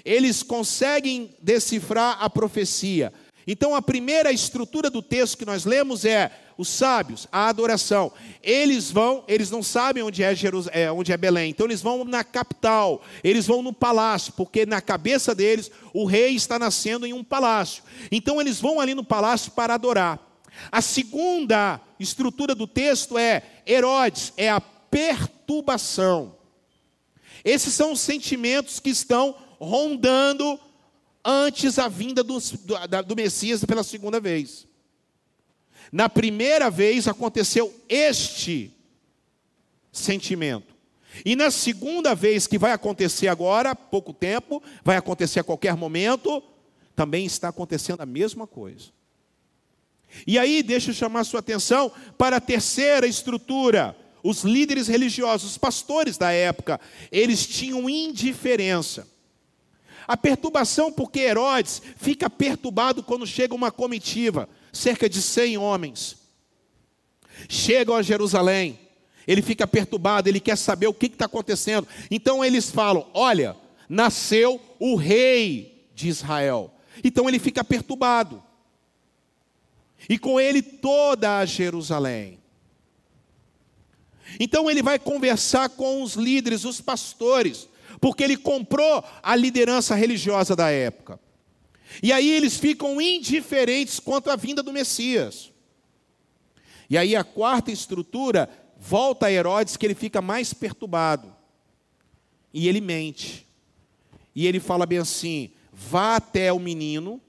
Eles conseguem decifrar a profecia. Então, a primeira estrutura do texto que nós lemos é os sábios, a adoração. Eles vão, eles não sabem onde é, Jerus, é, onde é Belém, então eles vão na capital, eles vão no palácio, porque na cabeça deles o rei está nascendo em um palácio. Então eles vão ali no palácio para adorar. A segunda estrutura do texto é Herodes, é a perturbação. Esses são os sentimentos que estão rondando antes a vinda do, do, do Messias pela segunda vez. Na primeira vez aconteceu este sentimento. E na segunda vez que vai acontecer agora, pouco tempo, vai acontecer a qualquer momento, também está acontecendo a mesma coisa. E aí, deixa eu chamar sua atenção para a terceira estrutura. Os líderes religiosos, os pastores da época, eles tinham indiferença. A perturbação, porque Herodes fica perturbado quando chega uma comitiva, cerca de 100 homens. Chegam a Jerusalém. ele fica perturbado, ele quer saber o que está acontecendo. Então eles falam: Olha, nasceu o rei de Israel. Então ele fica perturbado. E com ele toda a Jerusalém. Então ele vai conversar com os líderes, os pastores, porque ele comprou a liderança religiosa da época. E aí eles ficam indiferentes quanto à vinda do Messias. E aí a quarta estrutura volta a Herodes que ele fica mais perturbado. E ele mente. E ele fala bem assim: vá até o menino,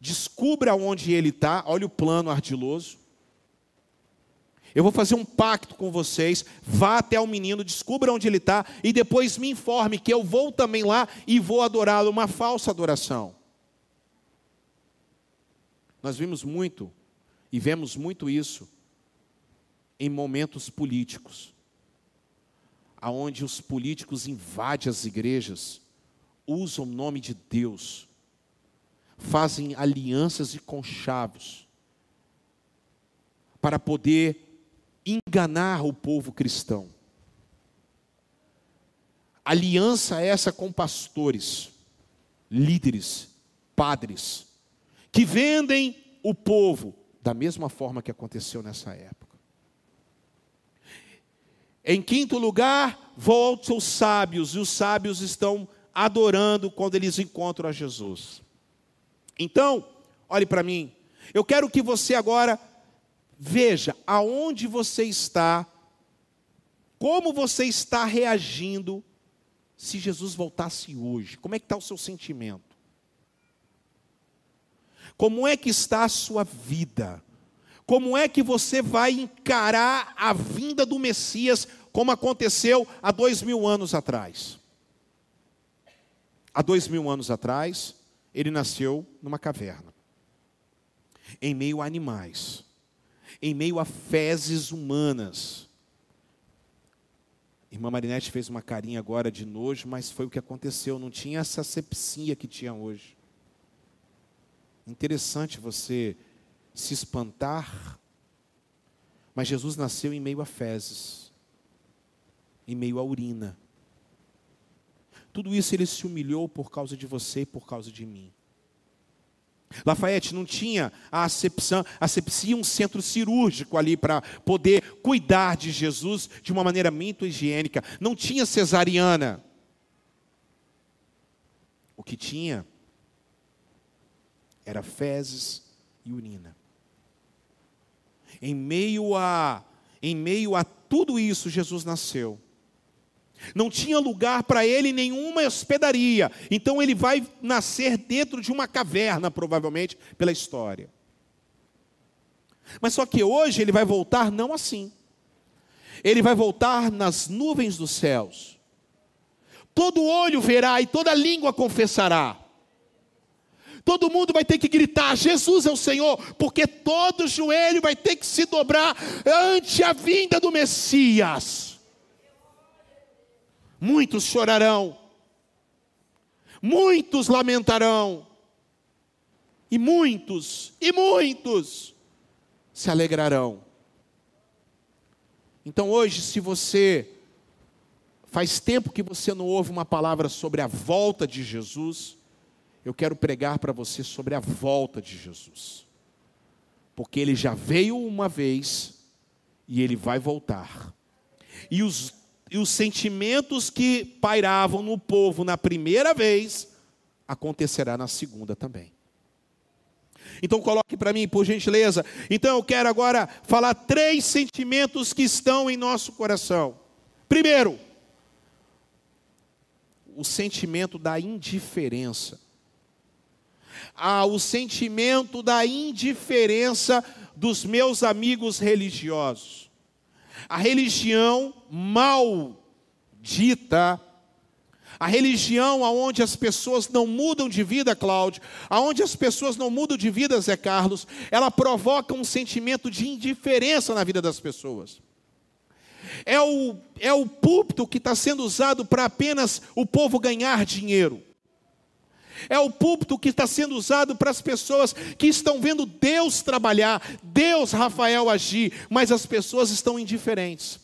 descubra onde ele está, olha o plano ardiloso. Eu vou fazer um pacto com vocês, vá até o menino, descubra onde ele está e depois me informe que eu vou também lá e vou adorá-lo, uma falsa adoração. Nós vimos muito e vemos muito isso em momentos políticos, aonde os políticos invadem as igrejas, usam o nome de Deus, fazem alianças e conchavos para poder enganar o povo cristão. Aliança essa com pastores, líderes, padres, que vendem o povo da mesma forma que aconteceu nessa época. Em quinto lugar, volte os sábios, e os sábios estão adorando quando eles encontram a Jesus. Então, olhe para mim, eu quero que você agora veja aonde você está, como você está reagindo se Jesus voltasse hoje. Como é que está o seu sentimento? Como é que está a sua vida? Como é que você vai encarar a vinda do Messias, como aconteceu há dois mil anos atrás? Há dois mil anos atrás, ele nasceu numa caverna, em meio a animais, em meio a fezes humanas. Irmã Marinette fez uma carinha agora de nojo, mas foi o que aconteceu, não tinha essa sepsia que tinha hoje. Interessante você se espantar, mas Jesus nasceu em meio a fezes, em meio a urina. Tudo isso ele se humilhou por causa de você e por causa de mim. Lafayette não tinha a acepção, asepsia um centro cirúrgico ali para poder cuidar de Jesus de uma maneira muito higiênica. Não tinha cesariana. O que tinha era fezes e urina. Em meio a em meio a tudo isso Jesus nasceu. Não tinha lugar para ele nenhuma hospedaria. Então ele vai nascer dentro de uma caverna, provavelmente, pela história. Mas só que hoje ele vai voltar não assim. Ele vai voltar nas nuvens dos céus. Todo olho verá e toda língua confessará Todo mundo vai ter que gritar: Jesus é o Senhor, porque todo joelho vai ter que se dobrar ante a vinda do Messias. Muitos chorarão, muitos lamentarão, e muitos, e muitos se alegrarão. Então hoje, se você faz tempo que você não ouve uma palavra sobre a volta de Jesus, eu quero pregar para você sobre a volta de Jesus. Porque ele já veio uma vez e ele vai voltar. E os, e os sentimentos que pairavam no povo na primeira vez, acontecerá na segunda também. Então coloque para mim, por gentileza. Então eu quero agora falar três sentimentos que estão em nosso coração. Primeiro, o sentimento da indiferença ao sentimento da indiferença dos meus amigos religiosos. A religião maldita, a religião aonde as pessoas não mudam de vida, Cláudio, aonde as pessoas não mudam de vida, Zé Carlos, ela provoca um sentimento de indiferença na vida das pessoas. É o, é o púlpito que está sendo usado para apenas o povo ganhar dinheiro. É o púlpito que está sendo usado para as pessoas que estão vendo Deus trabalhar, Deus, Rafael, agir, mas as pessoas estão indiferentes.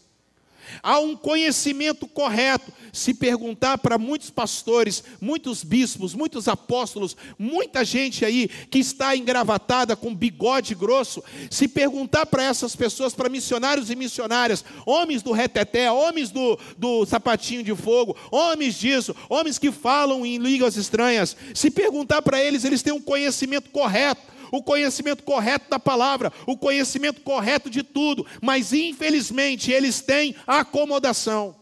Há um conhecimento correto. Se perguntar para muitos pastores, muitos bispos, muitos apóstolos, muita gente aí que está engravatada com bigode grosso, se perguntar para essas pessoas, para missionários e missionárias, homens do reteté, homens do, do sapatinho de fogo, homens disso, homens que falam em línguas estranhas, se perguntar para eles, eles têm um conhecimento correto o conhecimento correto da palavra, o conhecimento correto de tudo, mas infelizmente eles têm acomodação.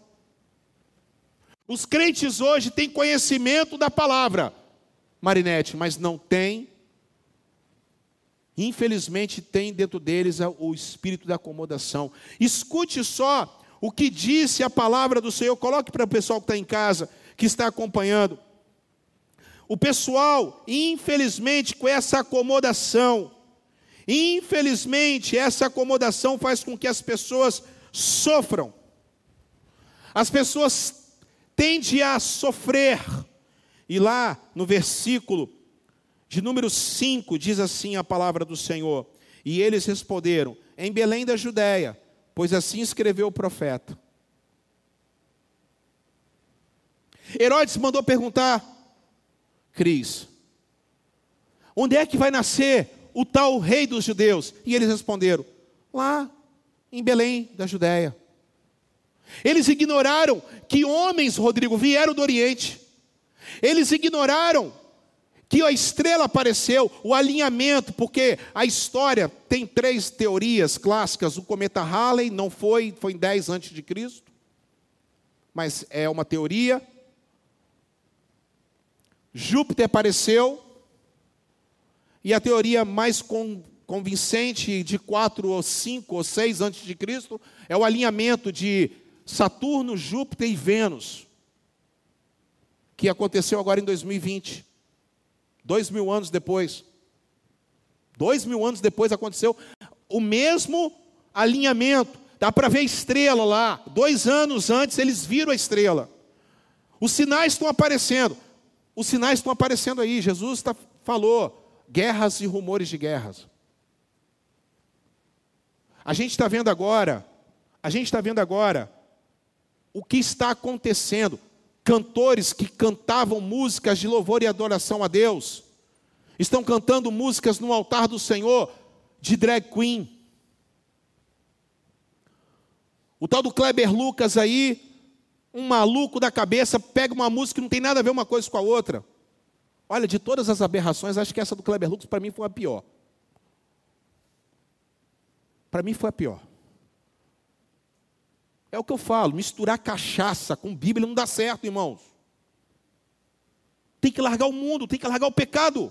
Os crentes hoje têm conhecimento da palavra, Marinete, mas não tem, infelizmente tem dentro deles o espírito da acomodação. Escute só o que disse a palavra do Senhor, coloque para o pessoal que está em casa, que está acompanhando. O pessoal, infelizmente, com essa acomodação, infelizmente, essa acomodação faz com que as pessoas sofram. As pessoas tendem a sofrer. E lá no versículo de número 5 diz assim a palavra do Senhor: E eles responderam: Em Belém da Judéia, pois assim escreveu o profeta. Herodes mandou perguntar Cris. Onde é que vai nascer o tal rei dos judeus? E eles responderam: lá em Belém, da Judéia. Eles ignoraram que homens, Rodrigo, vieram do Oriente. Eles ignoraram que a estrela apareceu, o alinhamento, porque a história tem três teorias clássicas. O cometa Halley não foi, foi em 10 antes de Cristo. Mas é uma teoria. Júpiter apareceu, e a teoria mais convincente de 4 ou 5 ou 6 antes de Cristo é o alinhamento de Saturno, Júpiter e Vênus, que aconteceu agora em 2020, dois mil anos depois. Dois mil anos depois aconteceu o mesmo alinhamento. Dá para ver a estrela lá. Dois anos antes eles viram a estrela. Os sinais estão aparecendo. Os sinais estão aparecendo aí. Jesus tá, falou guerras e rumores de guerras. A gente está vendo agora, a gente está vendo agora o que está acontecendo. Cantores que cantavam músicas de louvor e adoração a Deus, estão cantando músicas no altar do Senhor de drag queen. O tal do Kleber Lucas aí, um maluco da cabeça pega uma música que não tem nada a ver uma coisa com a outra. Olha, de todas as aberrações, acho que essa do Kleber Lucas para mim foi a pior. Para mim foi a pior. É o que eu falo, misturar cachaça com Bíblia não dá certo, irmãos. Tem que largar o mundo, tem que largar o pecado.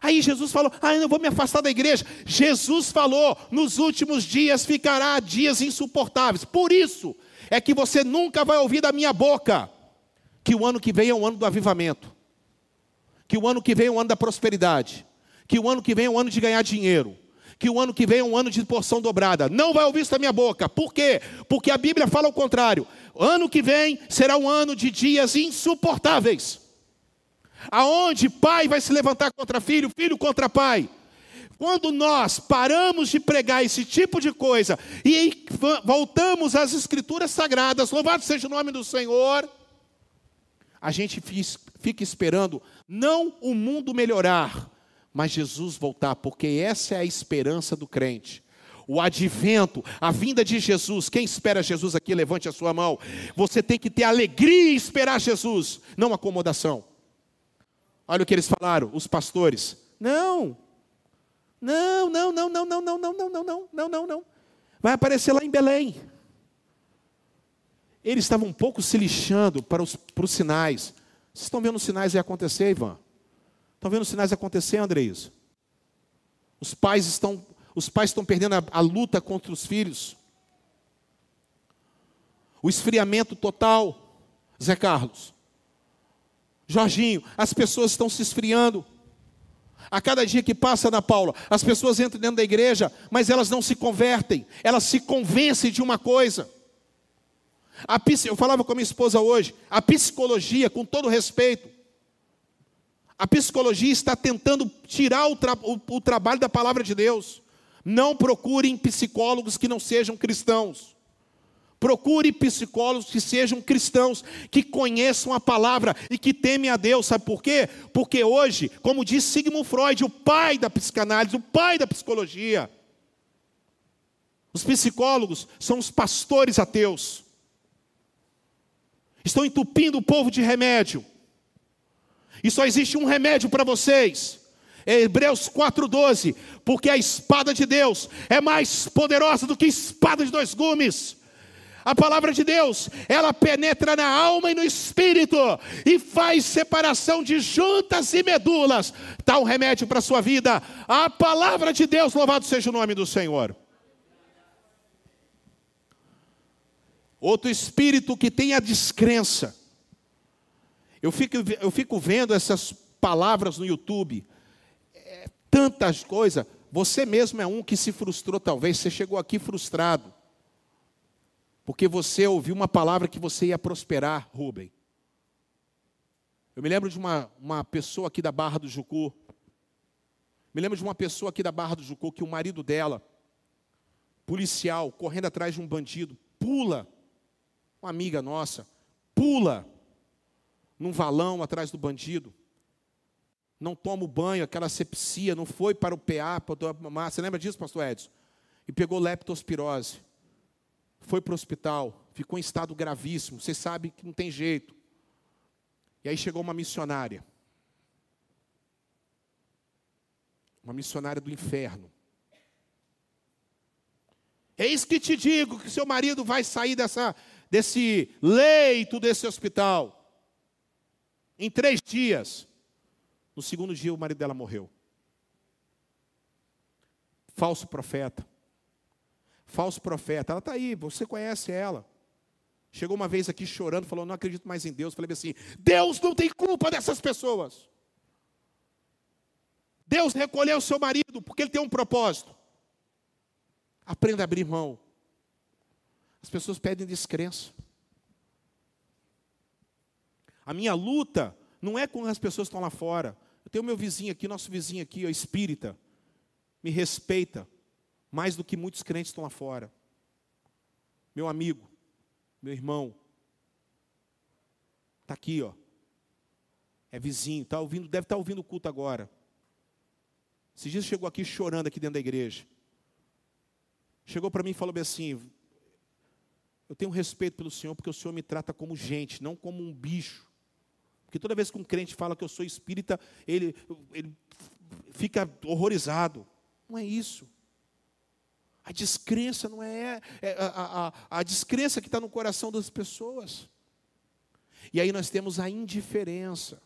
Aí Jesus falou: Ah, eu vou me afastar da igreja. Jesus falou: Nos últimos dias ficará dias insuportáveis. Por isso, é que você nunca vai ouvir da minha boca que o ano que vem é o ano do avivamento, que o ano que vem é o ano da prosperidade, que o ano que vem é o ano de ganhar dinheiro, que o ano que vem é um ano de porção dobrada. Não vai ouvir isso da minha boca. Por quê? Porque a Bíblia fala o contrário. Ano que vem será um ano de dias insuportáveis. Aonde pai vai se levantar contra filho, filho contra pai. Quando nós paramos de pregar esse tipo de coisa e voltamos às Escrituras Sagradas, louvado seja o nome do Senhor, a gente fica esperando não o mundo melhorar, mas Jesus voltar, porque essa é a esperança do crente. O advento, a vinda de Jesus. Quem espera Jesus aqui, levante a sua mão. Você tem que ter alegria em esperar Jesus, não acomodação. Olha o que eles falaram, os pastores. Não, não, não, não, não, não, não, não, não, não, não, não, não, não. Vai aparecer lá em Belém. Eles estavam um pouco se lixando para os, para os sinais. Vocês estão vendo os sinais aí acontecer, Ivan? Estão vendo os sinais acontecer, Andreis? Os pais estão, os pais estão perdendo a, a luta contra os filhos. O esfriamento total, Zé Carlos. Jorginho, as pessoas estão se esfriando. A cada dia que passa, Ana Paula, as pessoas entram dentro da igreja, mas elas não se convertem, elas se convencem de uma coisa. A, eu falava com a minha esposa hoje, a psicologia, com todo respeito, a psicologia está tentando tirar o, tra o, o trabalho da palavra de Deus. Não procurem psicólogos que não sejam cristãos. Procure psicólogos que sejam cristãos, que conheçam a palavra e que temem a Deus. Sabe por quê? Porque hoje, como diz Sigmund Freud, o pai da psicanálise, o pai da psicologia, os psicólogos são os pastores ateus. Estão entupindo o povo de remédio. E só existe um remédio para vocês. É Hebreus 4,12. Porque a espada de Deus é mais poderosa do que espada de dois gumes. A palavra de Deus, ela penetra na alma e no espírito e faz separação de juntas e medulas. Dá um remédio para a sua vida. A palavra de Deus, louvado seja o nome do Senhor. Outro espírito que tem a descrença. Eu fico, eu fico vendo essas palavras no YouTube, é, tantas coisas. Você mesmo é um que se frustrou, talvez. Você chegou aqui frustrado, porque você ouviu uma palavra que você ia prosperar, Rubem. Eu me lembro de uma, uma pessoa aqui da Barra do Jucu. Me lembro de uma pessoa aqui da Barra do Jucu que o marido dela, policial, correndo atrás de um bandido, pula uma amiga nossa, pula num valão atrás do bandido. Não toma o banho, aquela sepsia, não foi para o PA, para mamar. Você lembra disso, pastor Edson? E pegou leptospirose. Foi para o hospital, ficou em estado gravíssimo. Você sabe que não tem jeito. E aí chegou uma missionária. Uma missionária do inferno. Eis que te digo que seu marido vai sair dessa, desse leito desse hospital. Em três dias. No segundo dia, o marido dela morreu. Falso profeta. Falso profeta. Ela está aí, você conhece ela. Chegou uma vez aqui chorando, falou: Não acredito mais em Deus. Falei assim: Deus não tem culpa dessas pessoas. Deus recolheu seu marido porque ele tem um propósito. Aprenda a abrir mão. As pessoas pedem descrença. A minha luta não é com as pessoas que estão lá fora. Eu tenho meu vizinho aqui, nosso vizinho aqui, ó, espírita. Me respeita mais do que muitos crentes estão lá fora. Meu amigo, meu irmão. Está aqui, ó. É vizinho, tá ouvindo, deve estar tá ouvindo o culto agora. Esses dias chegou aqui chorando aqui dentro da igreja. Chegou para mim e falou assim: Eu tenho respeito pelo Senhor porque o Senhor me trata como gente, não como um bicho. Porque toda vez que um crente fala que eu sou espírita, ele, ele fica horrorizado. Não é isso. A descrença não é, é a, a, a descrença que está no coração das pessoas. E aí nós temos a indiferença.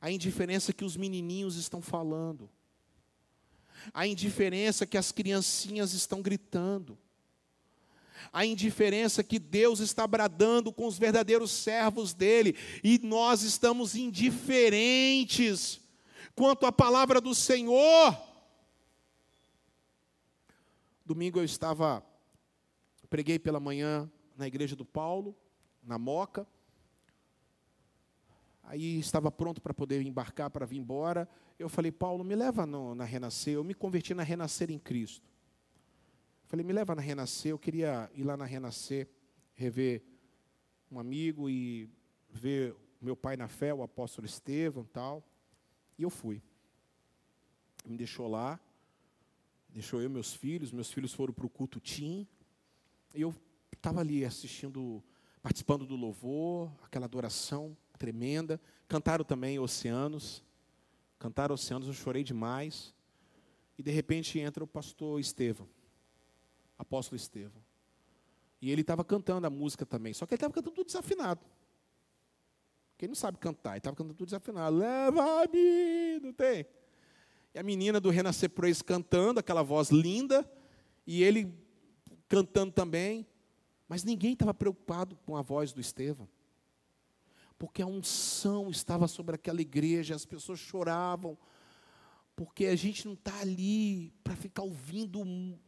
A indiferença que os menininhos estão falando. A indiferença que as criancinhas estão gritando a indiferença que Deus está bradando com os verdadeiros servos dele, e nós estamos indiferentes quanto à palavra do Senhor. Domingo eu estava, preguei pela manhã na igreja do Paulo, na Moca. Aí estava pronto para poder embarcar para vir embora. Eu falei, Paulo, me leva no, na Renascer. Eu me converti na Renascer em Cristo. Falei, me leva na Renascer. Eu queria ir lá na Renascer, rever um amigo e ver meu pai na fé, o apóstolo Estevão tal. E eu fui. Me deixou lá, deixou eu meus filhos. Meus filhos foram para o culto Tim. E eu estava ali assistindo, participando do louvor, aquela adoração tremenda. Cantaram também Oceanos. Cantaram Oceanos, eu chorei demais. E de repente entra o pastor Estevão apóstolo Estevão. E ele estava cantando a música também, só que ele estava cantando tudo desafinado. Quem não sabe cantar, ele estava cantando tudo desafinado. Leva-me, não tem? E a menina do Renascer Praise cantando, aquela voz linda, e ele cantando também. Mas ninguém estava preocupado com a voz do Estevão. Porque a unção estava sobre aquela igreja, as pessoas choravam, porque a gente não está ali para ficar ouvindo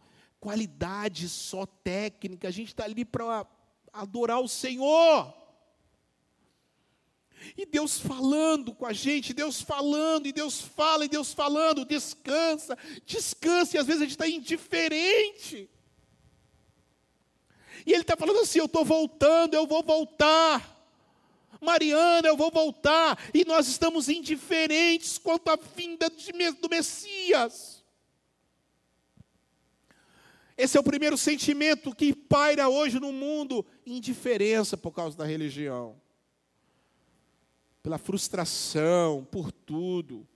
qualidade só técnica, a gente está ali para adorar o Senhor. E Deus falando com a gente, Deus falando, e Deus fala, e Deus falando, descansa, descansa, e às vezes a gente está indiferente. E ele está falando assim: eu estou voltando, eu vou voltar. Mariana, eu vou voltar. E nós estamos indiferentes quanto à vinda do Messias. Esse é o primeiro sentimento que paira hoje no mundo: indiferença por causa da religião, pela frustração, por tudo.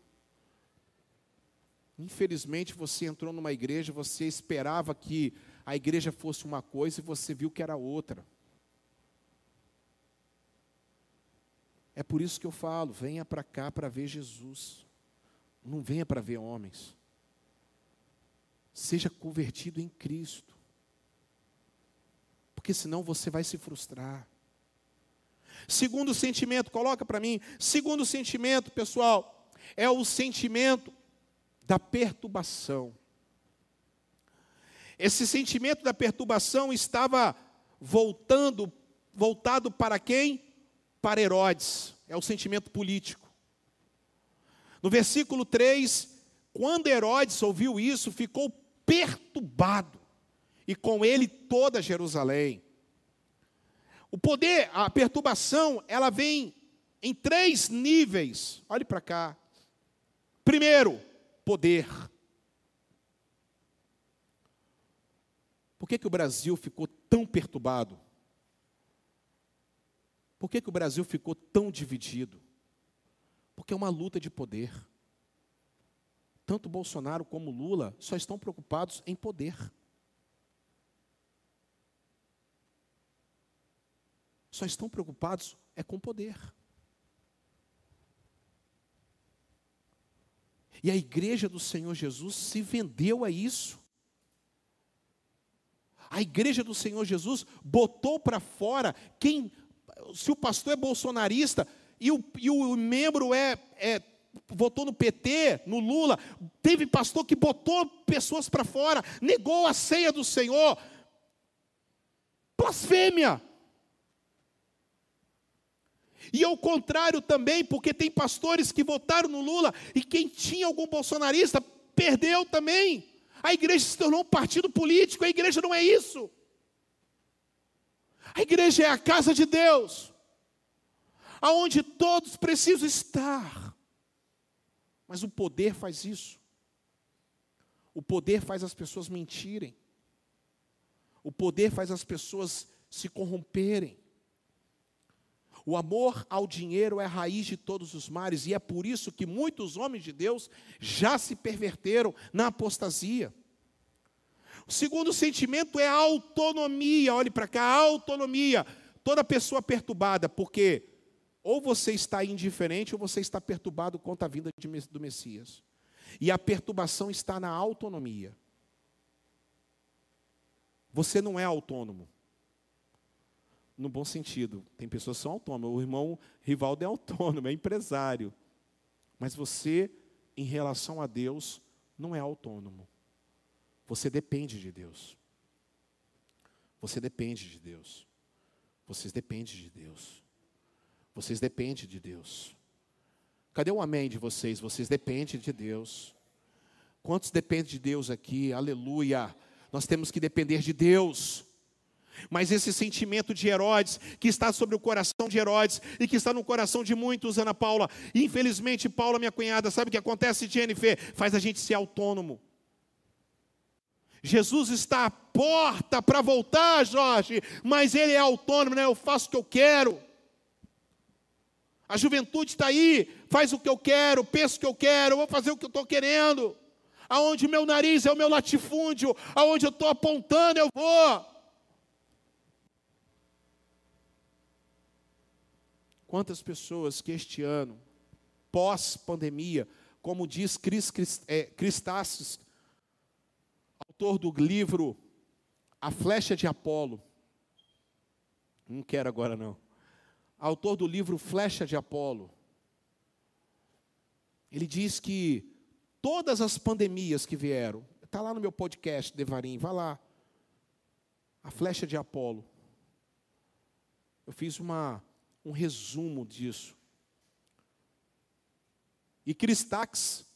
Infelizmente, você entrou numa igreja, você esperava que a igreja fosse uma coisa e você viu que era outra. É por isso que eu falo: venha para cá para ver Jesus, não venha para ver homens. Seja convertido em Cristo, porque senão você vai se frustrar. Segundo sentimento, coloca para mim. Segundo sentimento, pessoal, é o sentimento da perturbação. Esse sentimento da perturbação estava voltando, voltado para quem? Para Herodes. É o sentimento político. No versículo 3, quando Herodes ouviu isso, ficou perturbado, e com ele toda Jerusalém. O poder, a perturbação, ela vem em três níveis. Olhe para cá. Primeiro, poder. Por que, que o Brasil ficou tão perturbado? Por que, que o Brasil ficou tão dividido? Porque é uma luta de poder. Tanto Bolsonaro como Lula só estão preocupados em poder. Só estão preocupados é com poder. E a igreja do Senhor Jesus se vendeu a isso. A igreja do Senhor Jesus botou para fora quem, se o pastor é bolsonarista e o, e o membro é, é votou no PT, no Lula, teve pastor que botou pessoas para fora, negou a ceia do Senhor. Blasfêmia. E ao contrário também, porque tem pastores que votaram no Lula e quem tinha algum bolsonarista perdeu também. A igreja se tornou um partido político, a igreja não é isso. A igreja é a casa de Deus, aonde todos precisam estar. Mas o poder faz isso. O poder faz as pessoas mentirem. O poder faz as pessoas se corromperem. O amor ao dinheiro é a raiz de todos os males, e é por isso que muitos homens de Deus já se perverteram na apostasia. O segundo sentimento é a autonomia. Olhe para cá, a autonomia. Toda pessoa perturbada, porque ou você está indiferente ou você está perturbado contra a vinda do Messias. E a perturbação está na autonomia. Você não é autônomo no bom sentido. Tem pessoas que são autônomas. O irmão Rivaldo é autônomo, é empresário. Mas você, em relação a Deus, não é autônomo. Você depende de Deus. Você depende de Deus. Vocês dependem de Deus. Vocês dependem de Deus. Cadê o amém de vocês? Vocês dependem de Deus. Quantos dependem de Deus aqui? Aleluia. Nós temos que depender de Deus. Mas esse sentimento de Herodes, que está sobre o coração de Herodes e que está no coração de muitos, Ana Paula, infelizmente, Paula, minha cunhada, sabe o que acontece, Jennifer? Faz a gente ser autônomo. Jesus está à porta para voltar, Jorge, mas ele é autônomo, né? Eu faço o que eu quero. A juventude está aí, faz o que eu quero, pensa o que eu quero, vou fazer o que eu estou querendo. Aonde o meu nariz é o meu latifúndio, aonde eu estou apontando, eu vou. Quantas pessoas que este ano, pós-pandemia, como diz Cris, Cris, é, Cristáceos, autor do livro A Flecha de Apolo, não quero agora não, autor do livro Flecha de Apolo, ele diz que todas as pandemias que vieram, está lá no meu podcast, Devarim, vá lá, a flecha de Apolo. Eu fiz uma um resumo disso. E Cristax,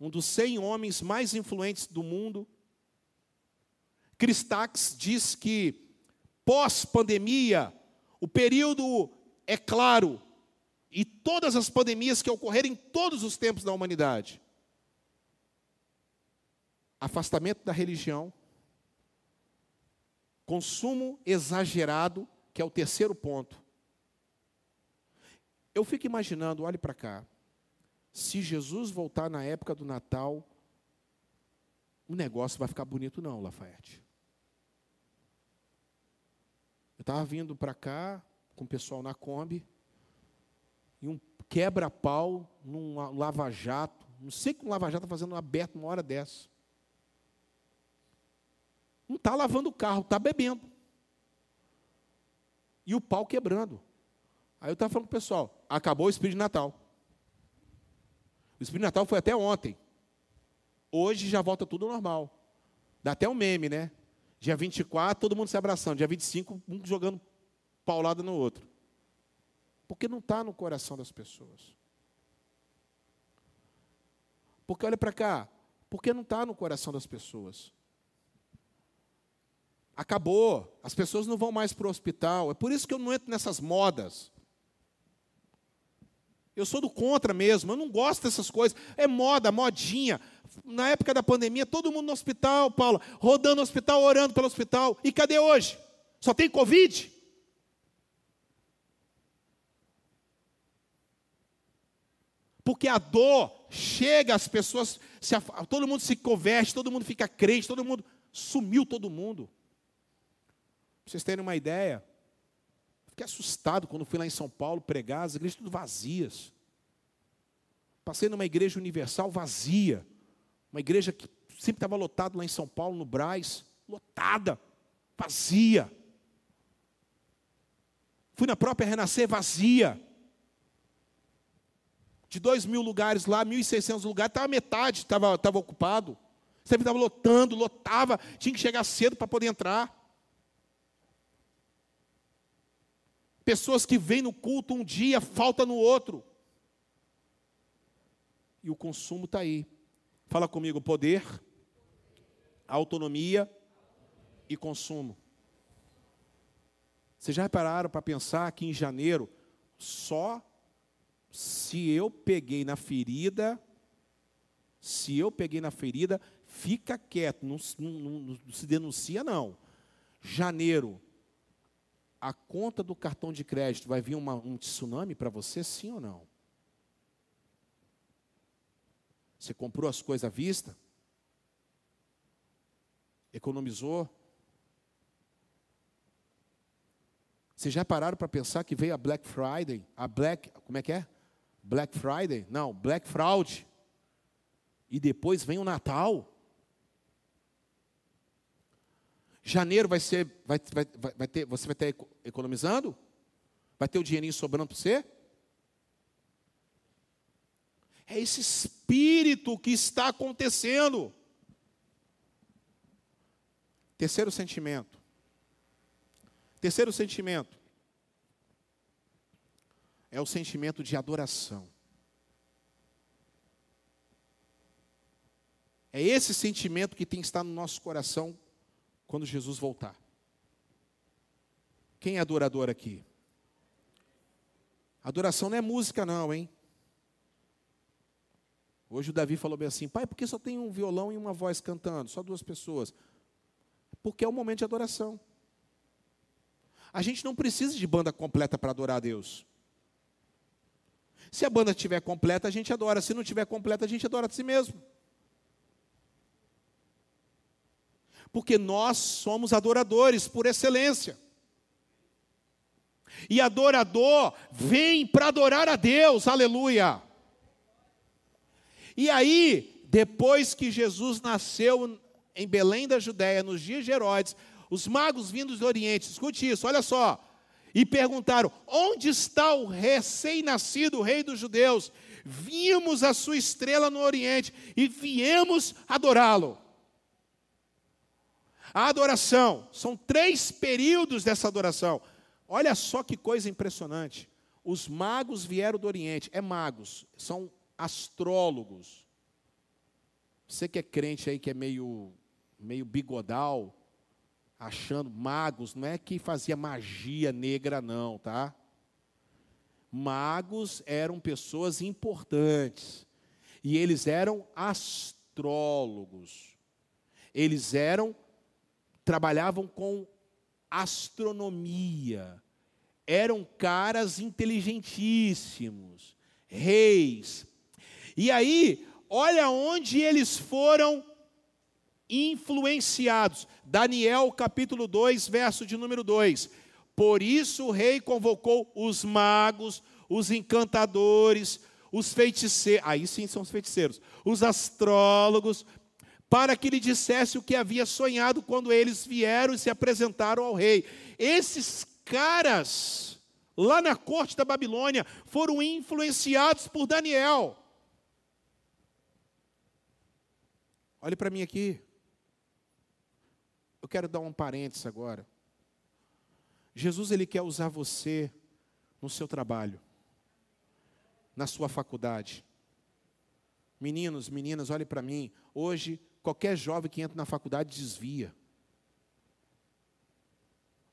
um dos 100 homens mais influentes do mundo, Cristax diz que pós-pandemia, o período é claro, e todas as pandemias que ocorreram em todos os tempos da humanidade. Afastamento da religião, consumo exagerado, que é o terceiro ponto. Eu fico imaginando, olhe para cá, se Jesus voltar na época do Natal, o negócio vai ficar bonito não, Lafayette. Eu estava vindo para cá com o pessoal na Kombi, e um quebra-pau num lava-jato. Não sei que um lava-jato está fazendo aberto uma hora dessa. Não está lavando o carro, está bebendo. E o pau quebrando. Aí eu estava falando para o pessoal, acabou o Espírito de Natal. O Espírito de Natal foi até ontem. Hoje já volta tudo normal. Dá até um meme, né? Dia 24, todo mundo se abraçando. Dia 25, um jogando paulada no outro. Porque não está no coração das pessoas. Porque olha para cá, porque não está no coração das pessoas. Acabou, as pessoas não vão mais para o hospital. É por isso que eu não entro nessas modas. Eu sou do contra mesmo, eu não gosto dessas coisas. É moda, modinha. Na época da pandemia, todo mundo no hospital, Paula, rodando no hospital, orando pelo hospital. E cadê hoje? Só tem Covid? Porque a dor chega, as pessoas, se, todo mundo se converte, todo mundo fica crente, todo mundo. Sumiu todo mundo. Para vocês terem uma ideia, Fiquei assustado quando fui lá em São Paulo pregar, as igrejas tudo vazias. Passei numa igreja universal vazia. Uma igreja que sempre estava lotada lá em São Paulo, no Braz, lotada, vazia. Fui na própria Renascer, vazia. De dois mil lugares lá, mil e seiscentos lugares, estava metade, estava ocupado. Sempre estava lotando, lotava, tinha que chegar cedo para poder entrar. Pessoas que vêm no culto um dia, falta no outro. E o consumo está aí. Fala comigo: poder, autonomia e consumo. Vocês já repararam para pensar que em janeiro, só se eu peguei na ferida, se eu peguei na ferida, fica quieto, não, não, não, não se denuncia, não. Janeiro, a conta do cartão de crédito vai vir uma, um tsunami para você, sim ou não? Você comprou as coisas à vista? Economizou? Vocês já pararam para pensar que veio a Black Friday? A Black, como é que é? Black Friday? Não, Black Fraud. E depois vem o Natal. Janeiro vai ser, vai, vai, vai ter, você vai ter economizando? Vai ter o dinheirinho sobrando para você? É esse espírito que está acontecendo. Terceiro sentimento. Terceiro sentimento é o sentimento de adoração. É esse sentimento que tem que estar no nosso coração quando Jesus voltar. Quem é adorador aqui? Adoração não é música, não, hein? Hoje o Davi falou bem assim: pai, por que só tem um violão e uma voz cantando? Só duas pessoas. Porque é o momento de adoração. A gente não precisa de banda completa para adorar a Deus. Se a banda estiver completa, a gente adora. Se não estiver completa, a gente adora a si mesmo. Porque nós somos adoradores por excelência. E adorador vem para adorar a Deus, aleluia. E aí, depois que Jesus nasceu em Belém da Judéia, nos dias de Herodes, os magos vindos do Oriente, escute isso, olha só, e perguntaram: onde está o recém-nascido rei dos judeus? Vimos a sua estrela no Oriente e viemos adorá-lo. A adoração, são três períodos dessa adoração. Olha só que coisa impressionante. Os magos vieram do Oriente, é magos, são astrólogos. Você que é crente aí, que é meio, meio bigodal, achando magos, não é que fazia magia negra, não, tá? Magos eram pessoas importantes. E eles eram astrólogos. Eles eram trabalhavam com astronomia. Eram caras inteligentíssimos, reis. E aí, olha onde eles foram influenciados. Daniel capítulo 2, verso de número 2. Por isso o rei convocou os magos, os encantadores, os feiticeiros, aí sim são os feiticeiros, os astrólogos, para que lhe dissesse o que havia sonhado quando eles vieram e se apresentaram ao rei. Esses caras, lá na corte da Babilônia, foram influenciados por Daniel. Olhe para mim aqui. Eu quero dar um parênteses agora. Jesus ele quer usar você no seu trabalho, na sua faculdade. Meninos, meninas, olhe para mim. Hoje, qualquer jovem que entra na faculdade desvia.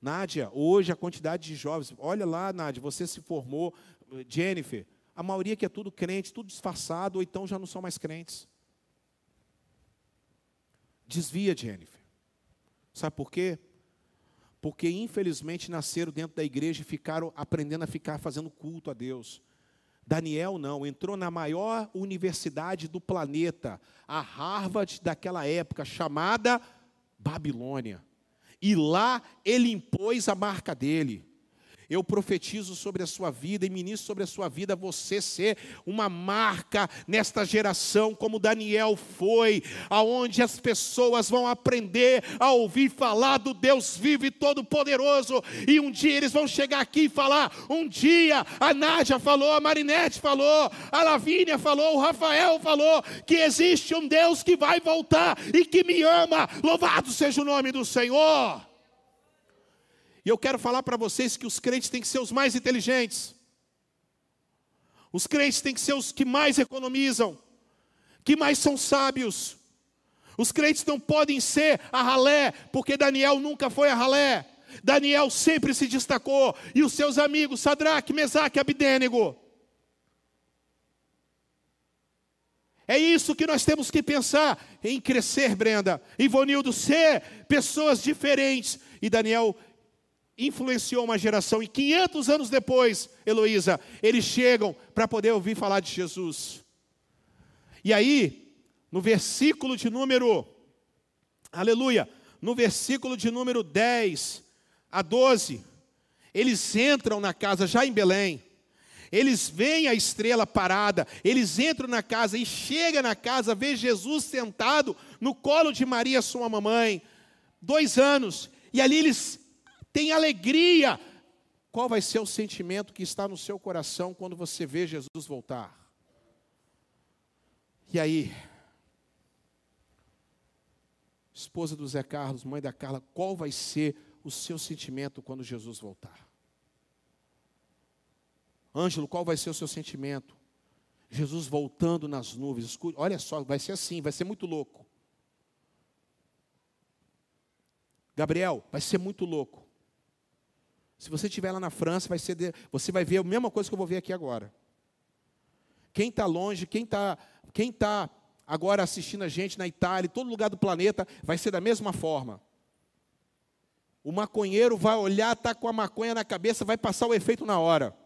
Nádia, hoje a quantidade de jovens, olha lá, Nádia, você se formou, Jennifer, a maioria que é tudo crente, tudo disfarçado, ou então já não são mais crentes. Desvia, Jennifer. Sabe por quê? Porque infelizmente nasceram dentro da igreja e ficaram aprendendo a ficar fazendo culto a Deus. Daniel não, entrou na maior universidade do planeta, a Harvard daquela época, chamada Babilônia. E lá ele impôs a marca dele eu profetizo sobre a sua vida e ministro sobre a sua vida você ser uma marca nesta geração, como Daniel foi, aonde as pessoas vão aprender a ouvir falar do Deus vivo e todo-poderoso, e um dia eles vão chegar aqui e falar: um dia a Nádia falou, a Marinette falou, a Lavínia falou, o Rafael falou, que existe um Deus que vai voltar e que me ama, louvado seja o nome do Senhor. E eu quero falar para vocês que os crentes têm que ser os mais inteligentes. Os crentes têm que ser os que mais economizam, que mais são sábios. Os crentes não podem ser a ralé, porque Daniel nunca foi a ralé. Daniel sempre se destacou, e os seus amigos, Sadraque, Mesaque e. É isso que nós temos que pensar em crescer, Brenda. Ivonildo, ser pessoas diferentes. E Daniel influenciou uma geração, e 500 anos depois, Heloísa, eles chegam para poder ouvir falar de Jesus. E aí, no versículo de número, aleluia, no versículo de número 10 a 12, eles entram na casa já em Belém, eles veem a estrela parada, eles entram na casa e chega na casa, vê Jesus sentado no colo de Maria, sua mamãe, dois anos, e ali eles tem alegria. Qual vai ser o sentimento que está no seu coração quando você vê Jesus voltar? E aí, esposa do Zé Carlos, mãe da Carla, qual vai ser o seu sentimento quando Jesus voltar? Ângelo, qual vai ser o seu sentimento? Jesus voltando nas nuvens. Escute, olha só, vai ser assim, vai ser muito louco. Gabriel, vai ser muito louco. Se você estiver lá na França, vai ser de, você vai ver a mesma coisa que eu vou ver aqui agora. Quem está longe, quem está quem tá agora assistindo a gente na Itália, em todo lugar do planeta, vai ser da mesma forma. O maconheiro vai olhar, está com a maconha na cabeça, vai passar o efeito na hora.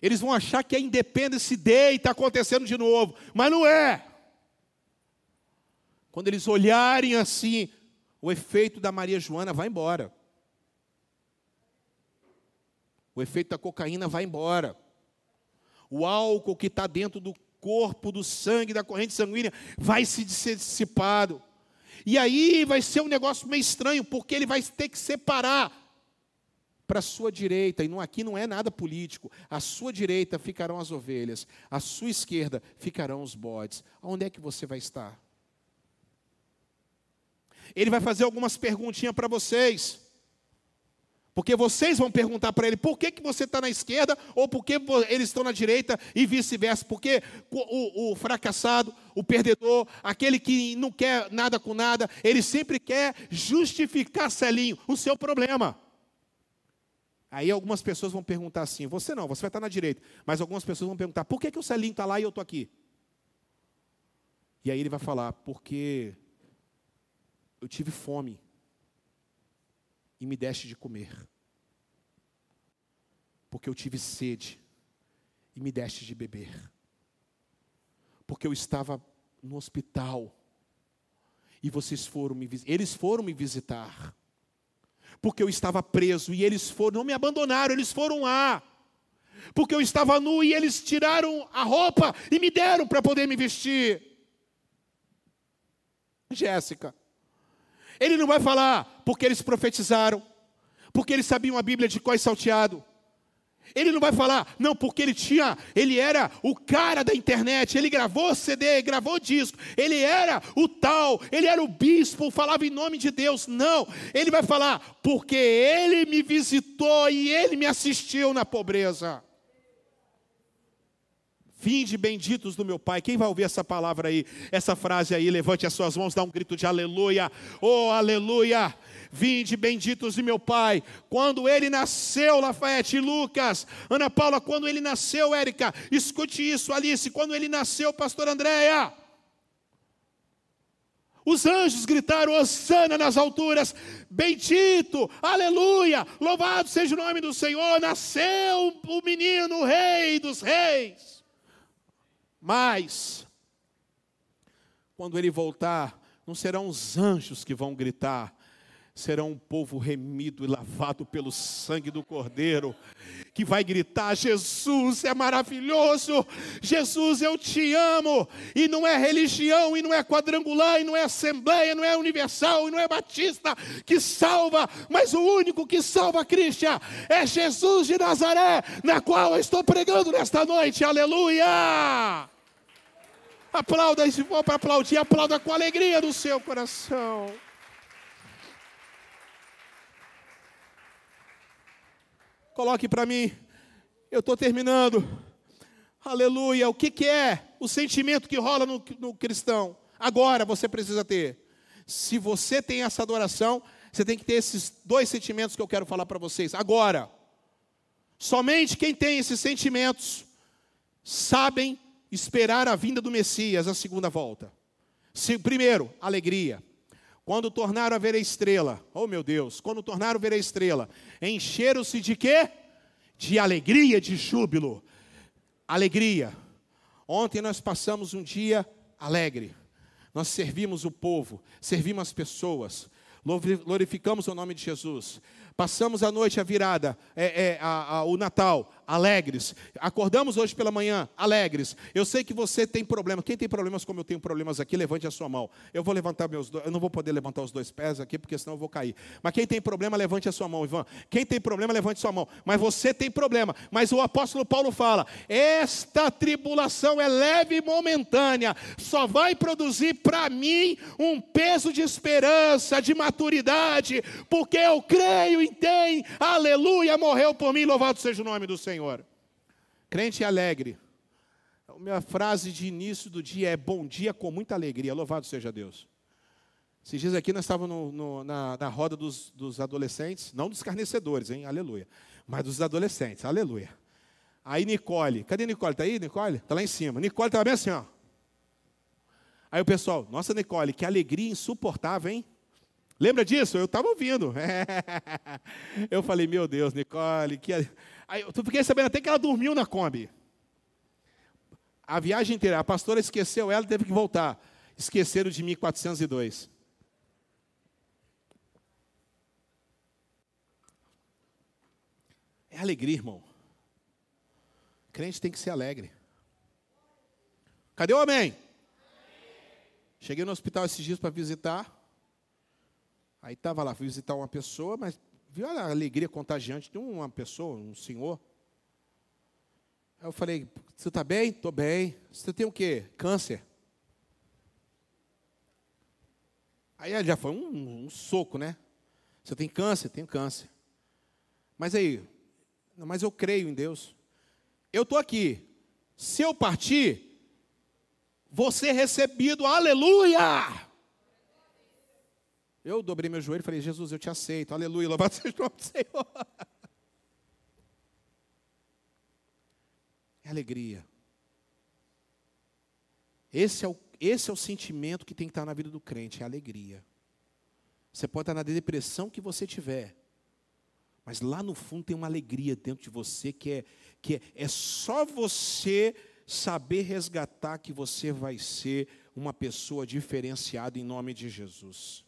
Eles vão achar que a Independence Day está acontecendo de novo, mas não é. Quando eles olharem assim, o efeito da Maria Joana vai embora. O efeito da cocaína vai embora. O álcool que está dentro do corpo, do sangue, da corrente sanguínea, vai se dissipado. E aí vai ser um negócio meio estranho, porque ele vai ter que separar para a sua direita, e não, aqui não é nada político, à sua direita ficarão as ovelhas, à sua esquerda ficarão os bodes. Onde é que você vai estar? Ele vai fazer algumas perguntinhas para vocês. Porque vocês vão perguntar para ele por que, que você está na esquerda ou por que eles estão na direita e vice-versa. Porque o, o, fracassado, o perdedor, aquele que não quer nada com nada, ele sempre quer justificar, Celinho, o seu problema. Aí algumas pessoas vão perguntar assim: você não, você vai estar na direita. Mas algumas pessoas vão perguntar: por que, que o Celinho está lá e eu estou aqui? E aí ele vai falar: porque eu tive fome e me deste de comer. Porque eu tive sede e me deste de beber. Porque eu estava no hospital e vocês foram me eles foram me visitar. Porque eu estava preso e eles foram, não me abandonaram, eles foram lá. Porque eu estava nu e eles tiraram a roupa e me deram para poder me vestir. Jéssica, ele não vai falar porque eles profetizaram, porque eles sabiam a Bíblia de e salteado. Ele não vai falar, não, porque ele tinha, ele era o cara da internet, ele gravou CD, gravou disco, ele era o tal, ele era o bispo, falava em nome de Deus. Não, ele vai falar, porque ele me visitou e ele me assistiu na pobreza. Vinde benditos do meu Pai. Quem vai ouvir essa palavra aí, essa frase aí, levante as suas mãos, dá um grito de aleluia. Oh, aleluia. Vinde benditos de meu Pai. Quando ele nasceu, Lafayette, Lucas, Ana Paula, quando ele nasceu, Érica, escute isso, Alice, quando ele nasceu, pastor Andréia. Os anjos gritaram: Osana nas alturas, bendito, aleluia, louvado seja o nome do Senhor. Nasceu o menino, o rei dos reis. Mas, quando ele voltar, não serão os anjos que vão gritar, serão um povo remido e lavado pelo sangue do Cordeiro, que vai gritar: Jesus é maravilhoso, Jesus eu te amo. E não é religião, e não é quadrangular, e não é assembleia, não é universal, e não é batista que salva, mas o único que salva, Cristian, é Jesus de Nazaré, na qual eu estou pregando nesta noite, aleluia. Aplauda, se for para aplaudir, aplauda com alegria do seu coração. Coloque para mim, eu estou terminando. Aleluia. O que, que, é o sentimento que rola no, no cristão? Agora você precisa ter. Se você tem essa adoração, você tem que ter esses dois sentimentos que eu quero falar para vocês. Agora, somente quem tem esses sentimentos sabem esperar a vinda do Messias, a segunda volta. Se, primeiro, alegria. Quando tornaram a ver a estrela, oh meu Deus, quando tornaram a ver a estrela, encheram-se de quê? De alegria, de júbilo. Alegria. Ontem nós passamos um dia alegre. Nós servimos o povo, servimos as pessoas, glorificamos o nome de Jesus. Passamos a noite, a virada, é, é, a, a, o Natal, alegres. Acordamos hoje pela manhã, alegres. Eu sei que você tem problemas. Quem tem problemas como eu tenho problemas aqui, levante a sua mão. Eu vou levantar meus dois, eu não vou poder levantar os dois pés aqui, porque senão eu vou cair. Mas quem tem problema, levante a sua mão, Ivan. Quem tem problema, levante a sua mão. Mas você tem problema. Mas o apóstolo Paulo fala: esta tribulação é leve e momentânea, só vai produzir para mim um peso de esperança, de maturidade, porque eu creio quem tem, aleluia, morreu por mim, louvado seja o nome do Senhor. Crente alegre. A minha frase de início do dia é bom dia com muita alegria, louvado seja Deus. Esses dias aqui nós estávamos na, na, roda dos, dos adolescentes, não dos carnecedores, hein, aleluia, mas dos adolescentes, aleluia. Aí Nicole, cadê Nicole? Está aí, Nicole? Está lá em cima. Nicole estava bem assim, ó. Aí o pessoal, nossa Nicole, que alegria insuportável, hein? Lembra disso? Eu estava ouvindo. eu falei, meu Deus, Nicole, que. Aí eu fiquei sabendo até que ela dormiu na Kombi. A viagem inteira, a pastora esqueceu ela e teve que voltar. Esqueceram de mim 402. É alegria, irmão. Crente tem que ser alegre. Cadê o amém? Cheguei no hospital esses dias para visitar. Aí estava lá, fui visitar uma pessoa, mas viu a alegria contagiante de uma pessoa, um senhor. Aí eu falei, você está bem? Estou bem. Você tem o quê? Câncer. Aí já foi um, um, soco, né? Você tem câncer? Tenho câncer. Mas aí, mas eu creio em Deus. Eu estou aqui. Se eu partir, vou ser recebido, aleluia! Eu dobrei meu joelho e falei, Jesus, eu te aceito, aleluia, louvado seja o nome do Senhor. É alegria. Esse é, o, esse é o sentimento que tem que estar na vida do crente, é alegria. Você pode estar na depressão que você tiver, mas lá no fundo tem uma alegria dentro de você que é, que é, é só você saber resgatar que você vai ser uma pessoa diferenciada em nome de Jesus.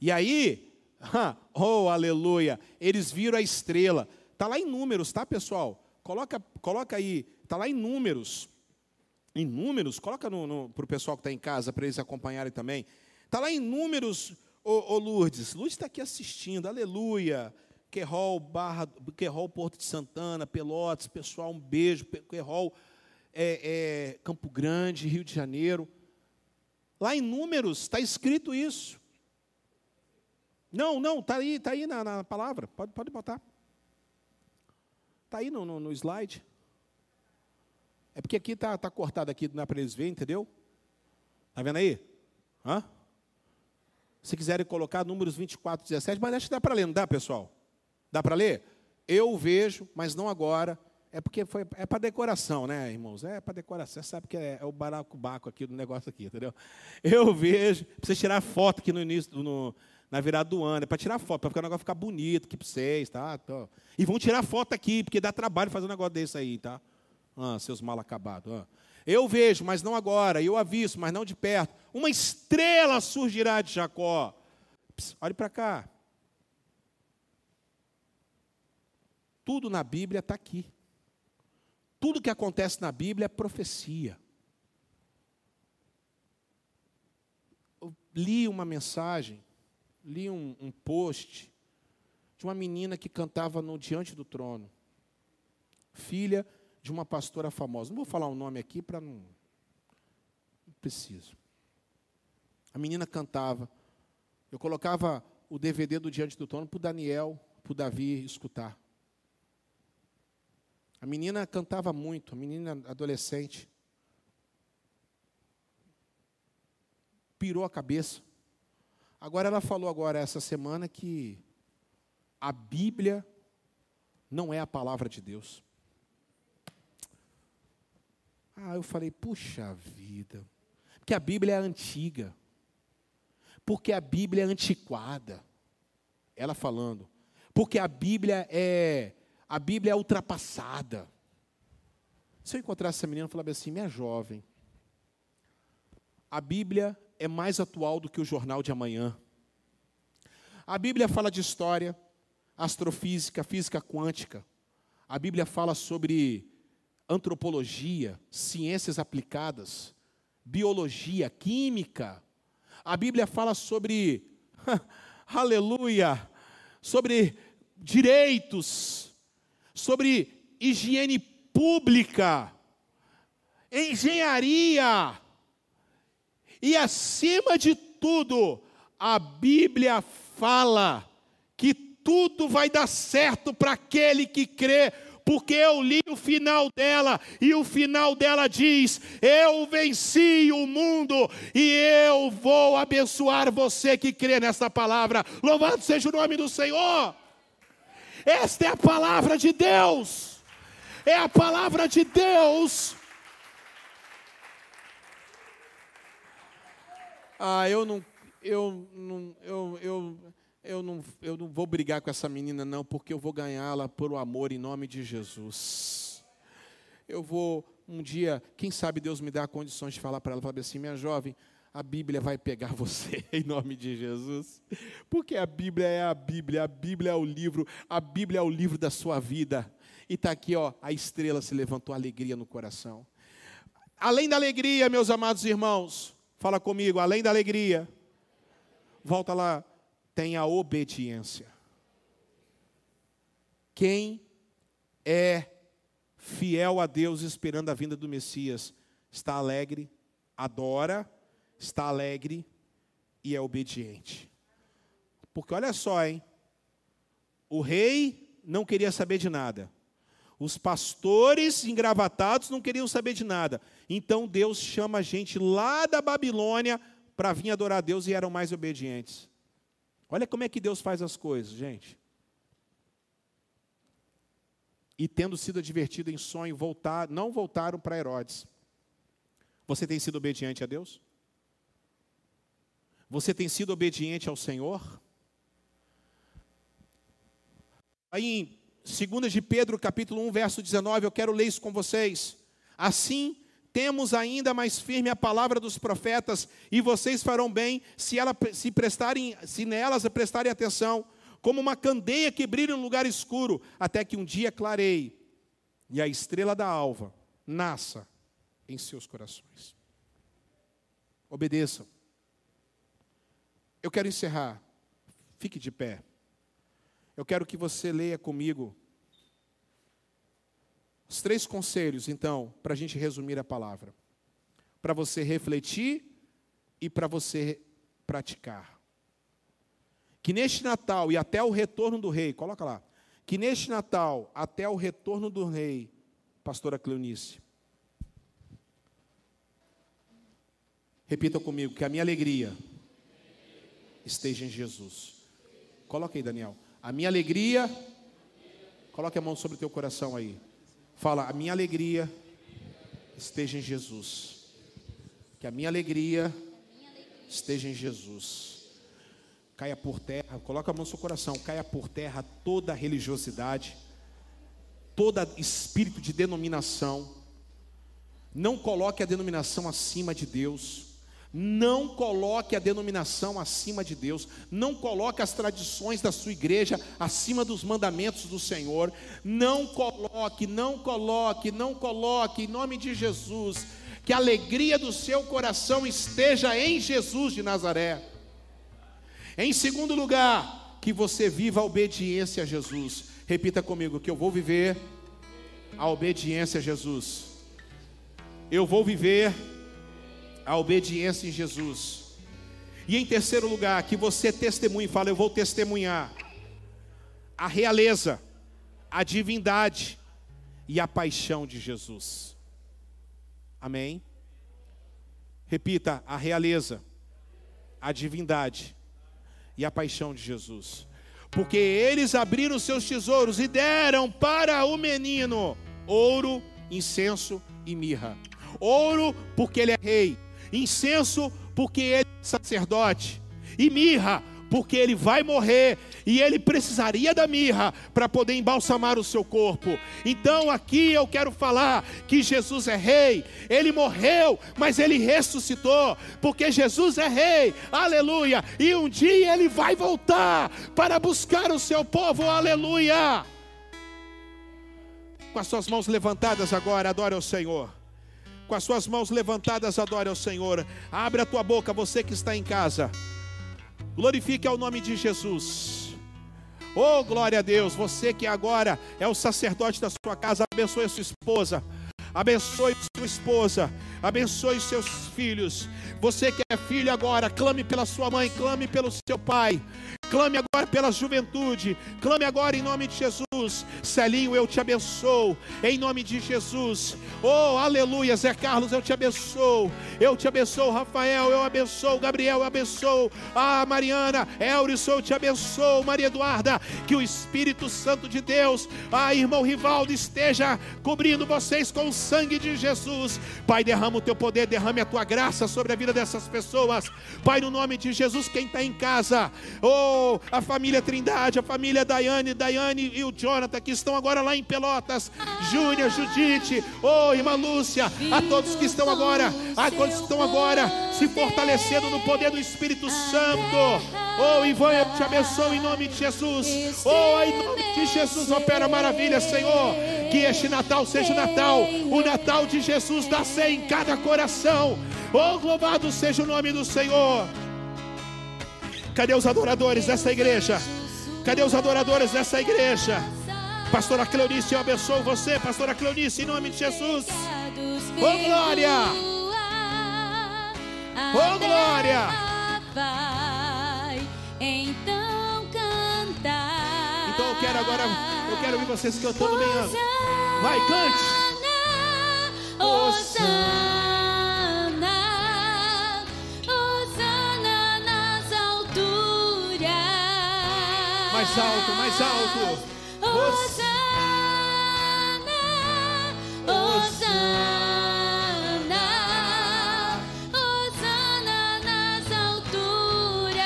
E aí, oh aleluia, eles viram a estrela. Está lá em números, tá pessoal? Coloca, coloca aí, está lá em números. Em números, coloca para o pessoal que está em casa, para eles acompanharem também. Está lá em números, ô, ô Lourdes. Lourdes está aqui assistindo, aleluia. Querol, Barra, Querol, Porto de Santana, Pelotas, pessoal, um beijo. Querol, é, é, Campo Grande, Rio de Janeiro. Lá em Números está escrito isso. Não, não, está aí, tá aí na, na, palavra. Pode, pode botar. Está aí no, no, no, slide. É porque aqui está tá cortado aqui, é para eles verem, entendeu? Está vendo aí? Hã? Se quiserem colocar números 24, 17, mas acho que dá para ler, não dá, pessoal? Dá para ler? Eu vejo, mas não agora. É porque foi, é para decoração, né, irmãos? É para decoração. Você sabe que é, é o baracubaco aqui do negócio aqui, entendeu? Eu vejo, precisa tirar foto aqui no início, no, na virada do ano. É para tirar foto, para o negócio ficar bonito aqui para vocês, tá? E vão tirar foto aqui, porque dá trabalho fazer um negócio desse aí, tá? Ah, seus mal acabados. Ah. Eu vejo, mas não agora. Eu aviso, mas não de perto. Uma estrela surgirá de Jacó. Pss, olhe para cá. Tudo na Bíblia está aqui. Tudo que acontece na Bíblia é profecia. Eu li uma mensagem, li um, um post de uma menina que cantava no Diante do Trono, filha de uma pastora famosa. Não vou falar o nome aqui para não. Não preciso. A menina cantava. Eu colocava o DVD do Diante do Trono para o Daniel, para o Davi escutar. A menina cantava muito, a menina adolescente. Pirou a cabeça. Agora ela falou agora essa semana que a Bíblia não é a palavra de Deus. Ah, eu falei, puxa vida. Porque a Bíblia é antiga. Porque a Bíblia é antiquada. Ela falando. Porque a Bíblia é a Bíblia é ultrapassada. Se eu encontrasse essa menina e falasse assim, minha jovem, a Bíblia é mais atual do que o jornal de amanhã. A Bíblia fala de história, astrofísica, física quântica. A Bíblia fala sobre antropologia, ciências aplicadas, biologia, química. A Bíblia fala sobre, aleluia, sobre direitos, sobre higiene pública, engenharia. E acima de tudo, a Bíblia fala que tudo vai dar certo para aquele que crê, porque eu li o final dela, e o final dela diz: Eu venci o mundo, e eu vou abençoar você que crê nessa palavra. Louvado seja o nome do Senhor! Esta é a palavra de Deus. É a palavra de Deus. Ah, eu não, eu não, eu, eu, eu não, eu não vou brigar com essa menina não, porque eu vou ganhá-la por o amor em nome de Jesus. Eu vou um dia, quem sabe Deus me dá condições de falar para ela, falar assim, minha jovem, a Bíblia vai pegar você em nome de Jesus. Porque a Bíblia é a Bíblia, a Bíblia é o livro, a Bíblia é o livro da sua vida. E está aqui, ó, a estrela se levantou, alegria no coração. Além da alegria, meus amados irmãos, fala comigo, além da alegria, volta lá, tem a obediência. Quem é fiel a Deus esperando a vinda do Messias, está alegre, adora, está alegre e é obediente. Porque olha só, hein? O rei não queria saber de nada. Os pastores engravatados não queriam saber de nada. Então Deus chama a gente lá da Babilônia para vir adorar a Deus e eram mais obedientes. Olha como é que Deus faz as coisas, gente. E tendo sido advertido em sonho, voltar, não voltaram para Herodes. Você tem sido obediente a Deus? Você tem sido obediente ao Senhor? Aí 2 de Pedro, capítulo 1, verso 19, eu quero ler isso com vocês. Assim, temos ainda mais firme a palavra dos profetas, e vocês farão bem se, ela, se, prestarem, se nelas prestarem atenção, como uma candeia que brilha um lugar escuro, até que um dia clareie, e a estrela da alva nasça em seus corações. Obedeçam. Eu quero encerrar. Fique de pé. Eu quero que você leia comigo os três conselhos, então, para a gente resumir a palavra. Para você refletir e para você praticar. Que neste Natal e até o retorno do rei, coloca lá. Que neste Natal, até o retorno do rei, pastora Cleonice. Repita comigo, que a minha alegria esteja em Jesus. Coloca aí, Daniel. A minha alegria, coloque a mão sobre o teu coração aí. Fala, a minha alegria esteja em Jesus. Que a minha alegria esteja em Jesus. Caia por terra, coloca a mão no seu coração, caia por terra toda religiosidade, todo espírito de denominação. Não coloque a denominação acima de Deus. Não coloque a denominação acima de Deus, não coloque as tradições da sua igreja acima dos mandamentos do Senhor. Não coloque, não coloque, não coloque, em nome de Jesus, que a alegria do seu coração esteja em Jesus de Nazaré. Em segundo lugar, que você viva a obediência a Jesus. Repita comigo: que eu vou viver a obediência a Jesus. Eu vou viver a obediência em Jesus. E em terceiro lugar, que você testemunhe, fala, eu vou testemunhar a realeza, a divindade e a paixão de Jesus. Amém? Repita, a realeza, a divindade e a paixão de Jesus. Porque eles abriram seus tesouros e deram para o menino ouro, incenso e mirra. Ouro, porque ele é rei incenso, porque ele é sacerdote, e mirra, porque ele vai morrer e ele precisaria da mirra para poder embalsamar o seu corpo. Então aqui eu quero falar que Jesus é rei, ele morreu, mas ele ressuscitou, porque Jesus é rei, aleluia, e um dia ele vai voltar para buscar o seu povo, aleluia. Com as suas mãos levantadas agora, adore ao Senhor com as suas mãos levantadas, adore ao Senhor. Abre a tua boca, você que está em casa. Glorifique ao nome de Jesus. Oh, glória a Deus. Você que agora é o sacerdote da sua casa, abençoe a sua esposa. Abençoe sua esposa, abençoe seus filhos. Você que é filho agora, clame pela sua mãe, clame pelo seu pai. Clame agora pela juventude. Clame agora em nome de Jesus. Celinho, eu te abençoo. Em nome de Jesus. Oh, aleluia. Zé Carlos, eu te abençoo. Eu te abençoo, Rafael. Eu abençoo, Gabriel. Eu abençoo. Ah, Mariana, Elris, eu te abençoo. Maria Eduarda, que o Espírito Santo de Deus, ah, irmão Rivaldo, esteja cobrindo vocês com o sangue de Jesus. Pai, derrama o teu poder, derrame a tua graça sobre a vida dessas pessoas. Pai, no nome de Jesus, quem está em casa, oh, a família Trindade, a família Daiane, Daiane e o Jonathan, que estão agora lá em Pelotas, Júnia, Judite, oh, irmã Lúcia, a todos que estão agora, a todos que estão agora se fortalecendo no poder do Espírito Santo. Oh, Ivan, eu te abençoo em nome de Jesus. Oh, em nome de Jesus, opera maravilha, Senhor. Que este Natal seja o Natal, o Natal de Jesus nascer em cada coração. Oh, louvado seja o nome do Senhor. Cadê os adoradores dessa igreja? Cadê os adoradores dessa igreja? Pastora Cleonice, eu abençoo você, Pastora Cleonice, em nome de Jesus. Oh glória! Oh glória! Então cantar. Então eu quero agora, eu quero ouvir vocês cantando bem. Vai, cante. Osana, Osana nas alturas. Mais alto, mais alto. Osana, Osana, Osana nas alturas.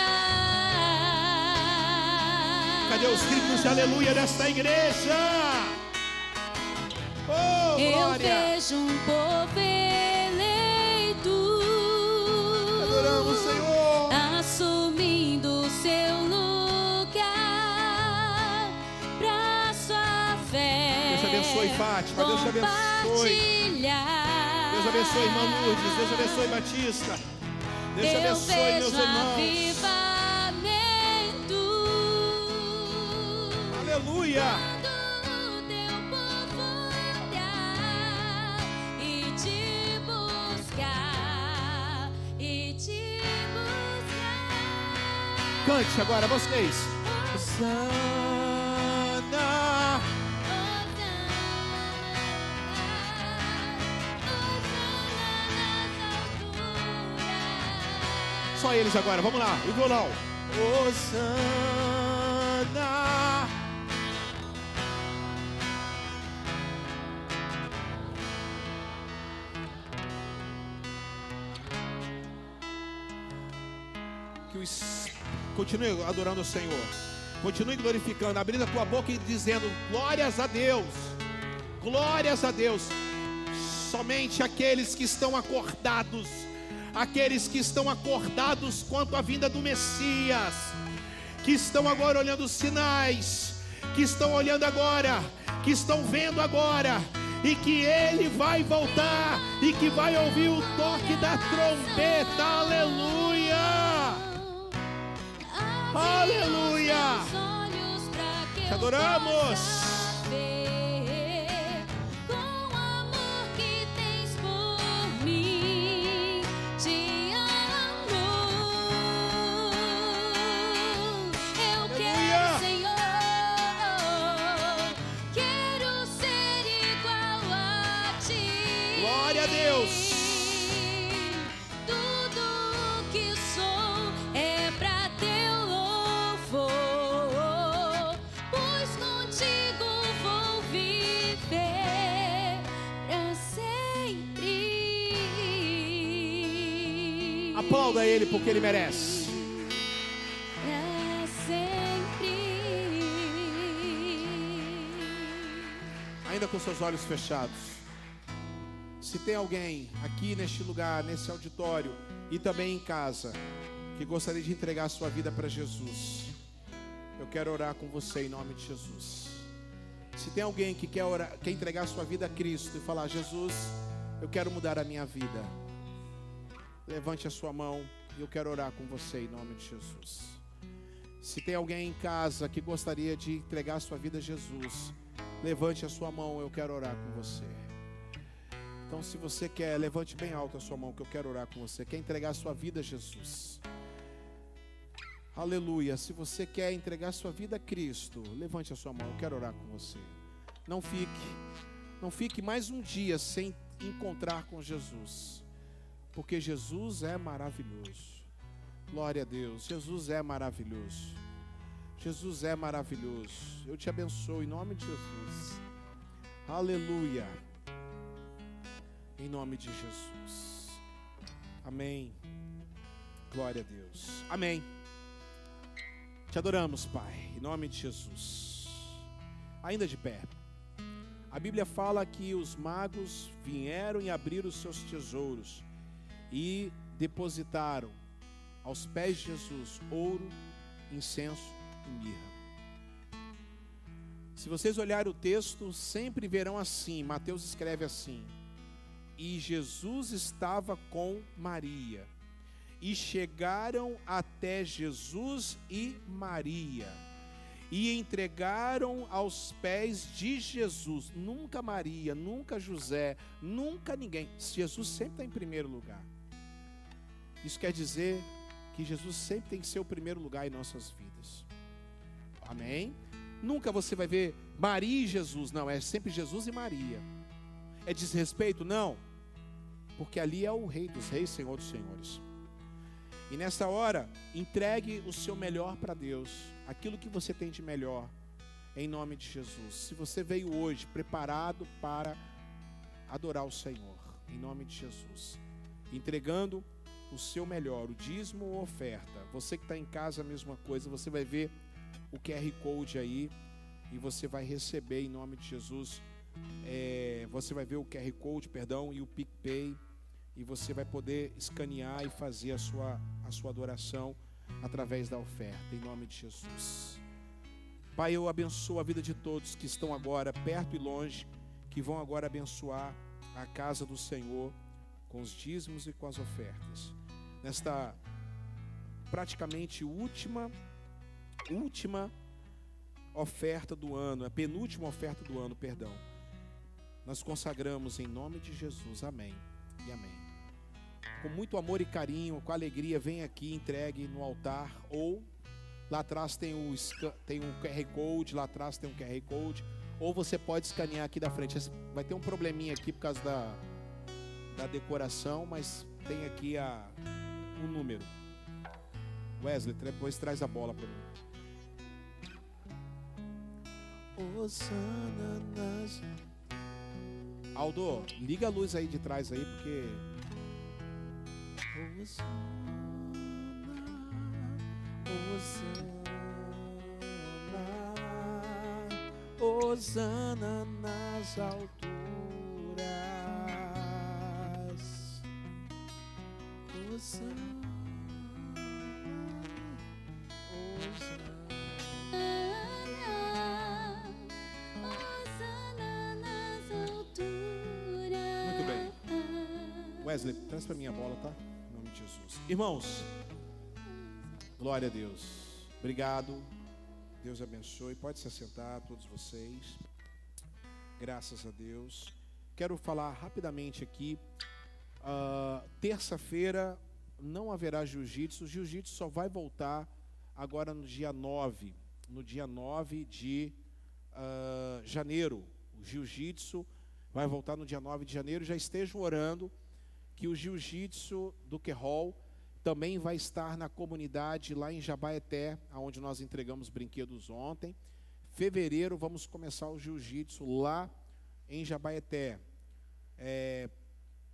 Cadê os gritos de aleluia desta igreja? Oh, Eu vejo um povo eleito Adoramos, Senhor. assumindo seu lugar pra sua fé. Deus abençoe, Fátima. Deus abençoe. Deus abençoe, irmã Lourdes. Deus abençoe, Batista. Deus Eu abençoe, meus irmãos. avivamento. Aleluia. Cante agora, vocês. Só eles agora, vamos lá. E o violão. Osana. Continue adorando o Senhor. Continue glorificando, abrindo a tua boca e dizendo glórias a Deus. Glórias a Deus. Somente aqueles que estão acordados, aqueles que estão acordados quanto à vinda do Messias, que estão agora olhando os sinais, que estão olhando agora, que estão vendo agora, e que ele vai voltar, e que vai ouvir o toque da trombeta, aleluia! Aleluia! Te adoramos. Ele porque ele merece. Sempre. ainda com seus olhos fechados. Se tem alguém aqui neste lugar, nesse auditório e também em casa, que gostaria de entregar a sua vida para Jesus, eu quero orar com você em nome de Jesus. Se tem alguém que quer, orar, quer entregar a sua vida a Cristo e falar: Jesus, eu quero mudar a minha vida, levante a sua mão e eu quero orar com você em nome de Jesus. Se tem alguém em casa que gostaria de entregar sua vida a Jesus, levante a sua mão, eu quero orar com você. Então, se você quer, levante bem alto a sua mão, que eu quero orar com você. Quer entregar sua vida a Jesus? Aleluia. Se você quer entregar sua vida a Cristo, levante a sua mão, eu quero orar com você. Não fique, não fique mais um dia sem encontrar com Jesus, porque Jesus é maravilhoso. Glória a Deus. Jesus é maravilhoso. Jesus é maravilhoso. Eu te abençoo em nome de Jesus. Aleluia. Em nome de Jesus. Amém. Glória a Deus. Amém. Te adoramos, Pai, em nome de Jesus. Ainda de pé. A Bíblia fala que os magos vieram e abriram os seus tesouros e depositaram aos pés de Jesus ouro, incenso e mirra. Se vocês olharem o texto, sempre verão assim: Mateus escreve assim: E Jesus estava com Maria, e chegaram até Jesus e Maria, e entregaram aos pés de Jesus. Nunca Maria, nunca José, nunca ninguém. Jesus sempre está em primeiro lugar. Isso quer dizer que Jesus sempre tem que ser o primeiro lugar em nossas vidas. Amém? Nunca você vai ver Maria e Jesus, não, é sempre Jesus e Maria. É desrespeito? Não, porque ali é o Rei dos Reis, Senhor dos Senhores. E nessa hora, entregue o seu melhor para Deus, aquilo que você tem de melhor, em nome de Jesus. Se você veio hoje preparado para adorar o Senhor, em nome de Jesus, entregando o seu melhor, o dízimo ou oferta. Você que está em casa, a mesma coisa, você vai ver o QR Code aí e você vai receber em nome de Jesus. É, você vai ver o QR Code, perdão, e o PicPay e você vai poder escanear e fazer a sua, a sua adoração através da oferta, em nome de Jesus. Pai, eu abençoo a vida de todos que estão agora perto e longe, que vão agora abençoar a casa do Senhor com os dízimos e com as ofertas. Nesta praticamente última última oferta do ano, a penúltima oferta do ano, perdão. Nós consagramos em nome de Jesus. Amém e amém. Com muito amor e carinho, com alegria, vem aqui, entregue no altar ou lá atrás tem o tem um QR Code, lá atrás tem um QR Code, ou você pode escanear aqui da frente. Vai ter um probleminha aqui por causa da da decoração, mas tem aqui a um número. Wesley, depois traz a bola para mim. Osana nas... Aldo, liga a luz aí de trás aí, porque. Osana, Osana, Osana nas alturas. Osana. Wesley, traz para mim a bola, tá? Em nome de Jesus. Irmãos, glória a Deus. Obrigado. Deus abençoe. Pode se assentar, todos vocês. Graças a Deus. Quero falar rapidamente aqui. Uh, Terça-feira não haverá jiu-jitsu. O jiu-jitsu só vai voltar agora no dia 9. No dia 9 de uh, janeiro. O jiu-jitsu vai voltar no dia 9 de janeiro. Já estejam orando que o jiu-jitsu do Querol também vai estar na comunidade lá em Jabaeté, onde nós entregamos brinquedos ontem. Fevereiro vamos começar o jiu-jitsu lá em Jabaeté, é,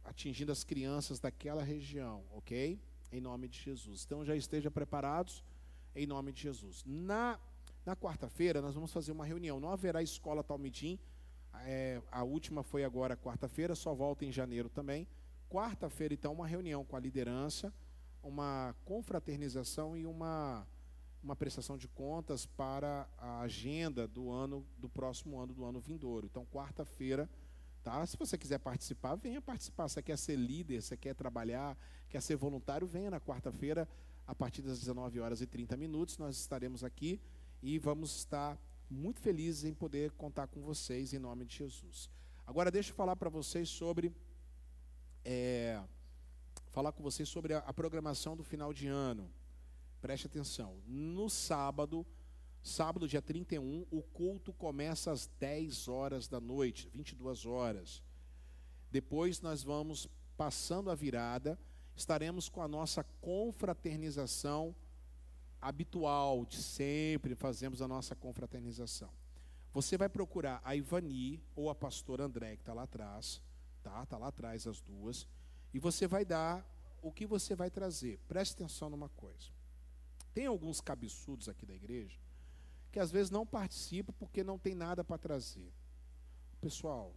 atingindo as crianças daquela região, ok? Em nome de Jesus. Então já esteja preparados em nome de Jesus. Na, na quarta-feira nós vamos fazer uma reunião. Não haverá escola Talmidim. É, a última foi agora quarta-feira, só volta em janeiro também. Quarta-feira, então, uma reunião com a liderança, uma confraternização e uma, uma prestação de contas para a agenda do ano, do próximo ano, do ano vindouro. Então, quarta-feira, tá? Se você quiser participar, venha participar. Você quer ser líder, você quer trabalhar, quer ser voluntário, venha na quarta-feira, a partir das 19 horas e 30 minutos, nós estaremos aqui e vamos estar muito felizes em poder contar com vocês em nome de Jesus. Agora deixa eu falar para vocês sobre é, falar com vocês sobre a, a programação do final de ano. Preste atenção. No sábado, sábado, dia 31, o culto começa às 10 horas da noite, 22 horas. Depois nós vamos passando a virada, estaremos com a nossa confraternização habitual, de sempre fazemos a nossa confraternização. Você vai procurar a Ivani ou a pastora André, que está lá atrás tá? Tá lá atrás as duas. E você vai dar o que você vai trazer. Preste atenção numa coisa. Tem alguns cabeçudos aqui da igreja que às vezes não participam porque não tem nada para trazer. Pessoal,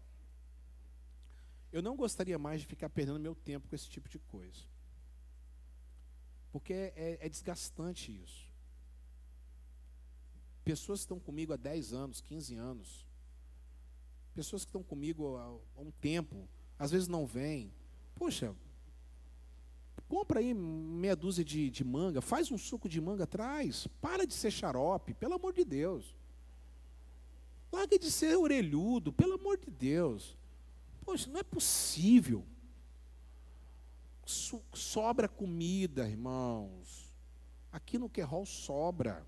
eu não gostaria mais de ficar perdendo meu tempo com esse tipo de coisa. Porque é, é desgastante isso. Pessoas que estão comigo há 10 anos, 15 anos, pessoas que estão comigo há, há um tempo, às vezes não vem. Poxa, compra aí meia dúzia de, de manga, faz um suco de manga, traz. Para de ser xarope, pelo amor de Deus. Larga de ser orelhudo, pelo amor de Deus. Poxa, não é possível. So, sobra comida, irmãos. Aqui no Querol sobra.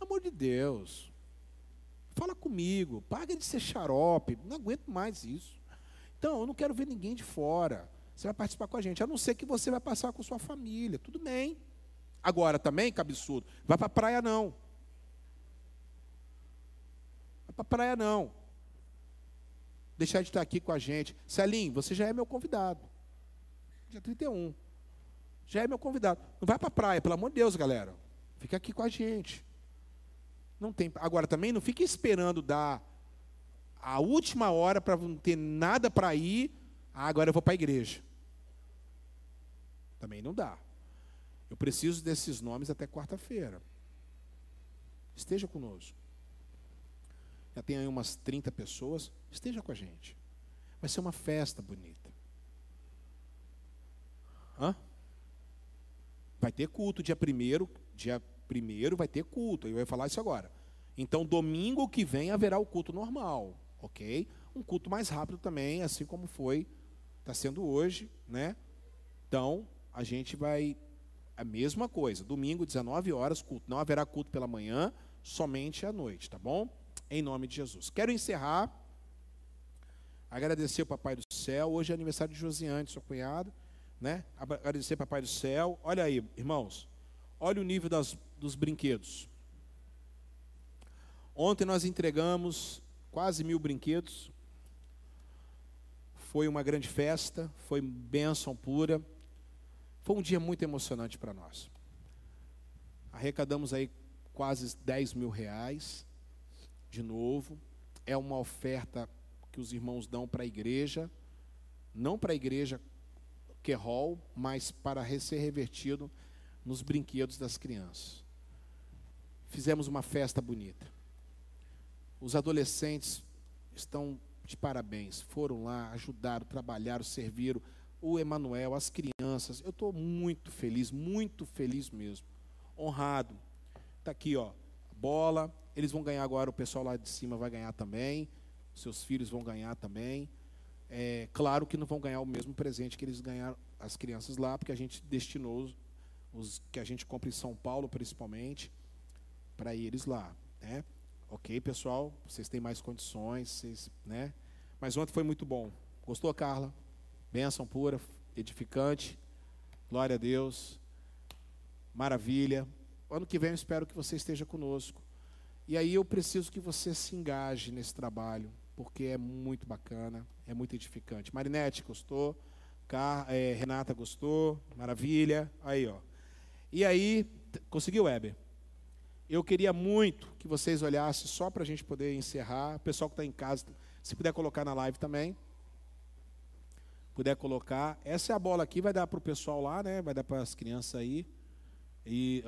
amor de Deus. Fala comigo, paga de ser xarope, não aguento mais isso. Então, eu não quero ver ninguém de fora. Você vai participar com a gente, a não ser que você vai passar com sua família, tudo bem. Agora também, cabeçudo, vai para a praia não. Vai para a praia não. Deixar de estar aqui com a gente. Celim, você já é meu convidado. Dia 31. Já é meu convidado. Não vai para a praia, pelo amor de Deus, galera. Fica aqui com a gente. Não tem. Agora também não fique esperando dar a última hora para não ter nada para ir. Ah, agora eu vou para a igreja. Também não dá. Eu preciso desses nomes até quarta-feira. Esteja conosco. Já tem aí umas 30 pessoas. Esteja com a gente. Vai ser uma festa bonita. Hã? Vai ter culto dia primeiro, dia primeiro vai ter culto. Eu ia falar isso agora. Então, domingo que vem haverá o culto normal, ok? Um culto mais rápido também, assim como foi, está sendo hoje, né? Então, a gente vai a mesma coisa. Domingo, 19 horas, culto. Não haverá culto pela manhã, somente à noite, tá bom? Em nome de Jesus. Quero encerrar. Agradecer o Papai do Céu. Hoje é aniversário de Josiane, seu cunhado. Né? Agradecer ao Papai do Céu. Olha aí, irmãos. Olha o nível das, dos brinquedos. Ontem nós entregamos quase mil brinquedos. Foi uma grande festa, foi bênção pura. Foi um dia muito emocionante para nós. Arrecadamos aí quase 10 mil reais, de novo. É uma oferta que os irmãos dão para a igreja, não para a igreja Querol, mas para ser revertido nos brinquedos das crianças. Fizemos uma festa bonita. Os adolescentes estão de parabéns. Foram lá, ajudaram, trabalharam, serviram. O Emanuel, as crianças. Eu estou muito feliz, muito feliz mesmo. Honrado. Está aqui, ó. Bola. Eles vão ganhar agora, o pessoal lá de cima vai ganhar também. Seus filhos vão ganhar também. É, claro que não vão ganhar o mesmo presente que eles ganharam, as crianças lá, porque a gente destinou os, os que a gente compra em São Paulo, principalmente, para eles lá. Né? Ok, pessoal, vocês têm mais condições, vocês, né? Mas ontem foi muito bom. Gostou, Carla? Bênção pura, edificante. Glória a Deus. Maravilha. Ano que vem eu espero que você esteja conosco. E aí eu preciso que você se engaje nesse trabalho, porque é muito bacana, é muito edificante. Marinete, gostou? Car é, Renata gostou? Maravilha. Aí, ó. E aí, conseguiu, Weber? Eu queria muito que vocês olhassem, só para a gente poder encerrar. O pessoal que está em casa, se puder colocar na live também. Puder colocar. Essa é a bola aqui, vai dar para o pessoal lá, né? Vai dar para as crianças aí. E.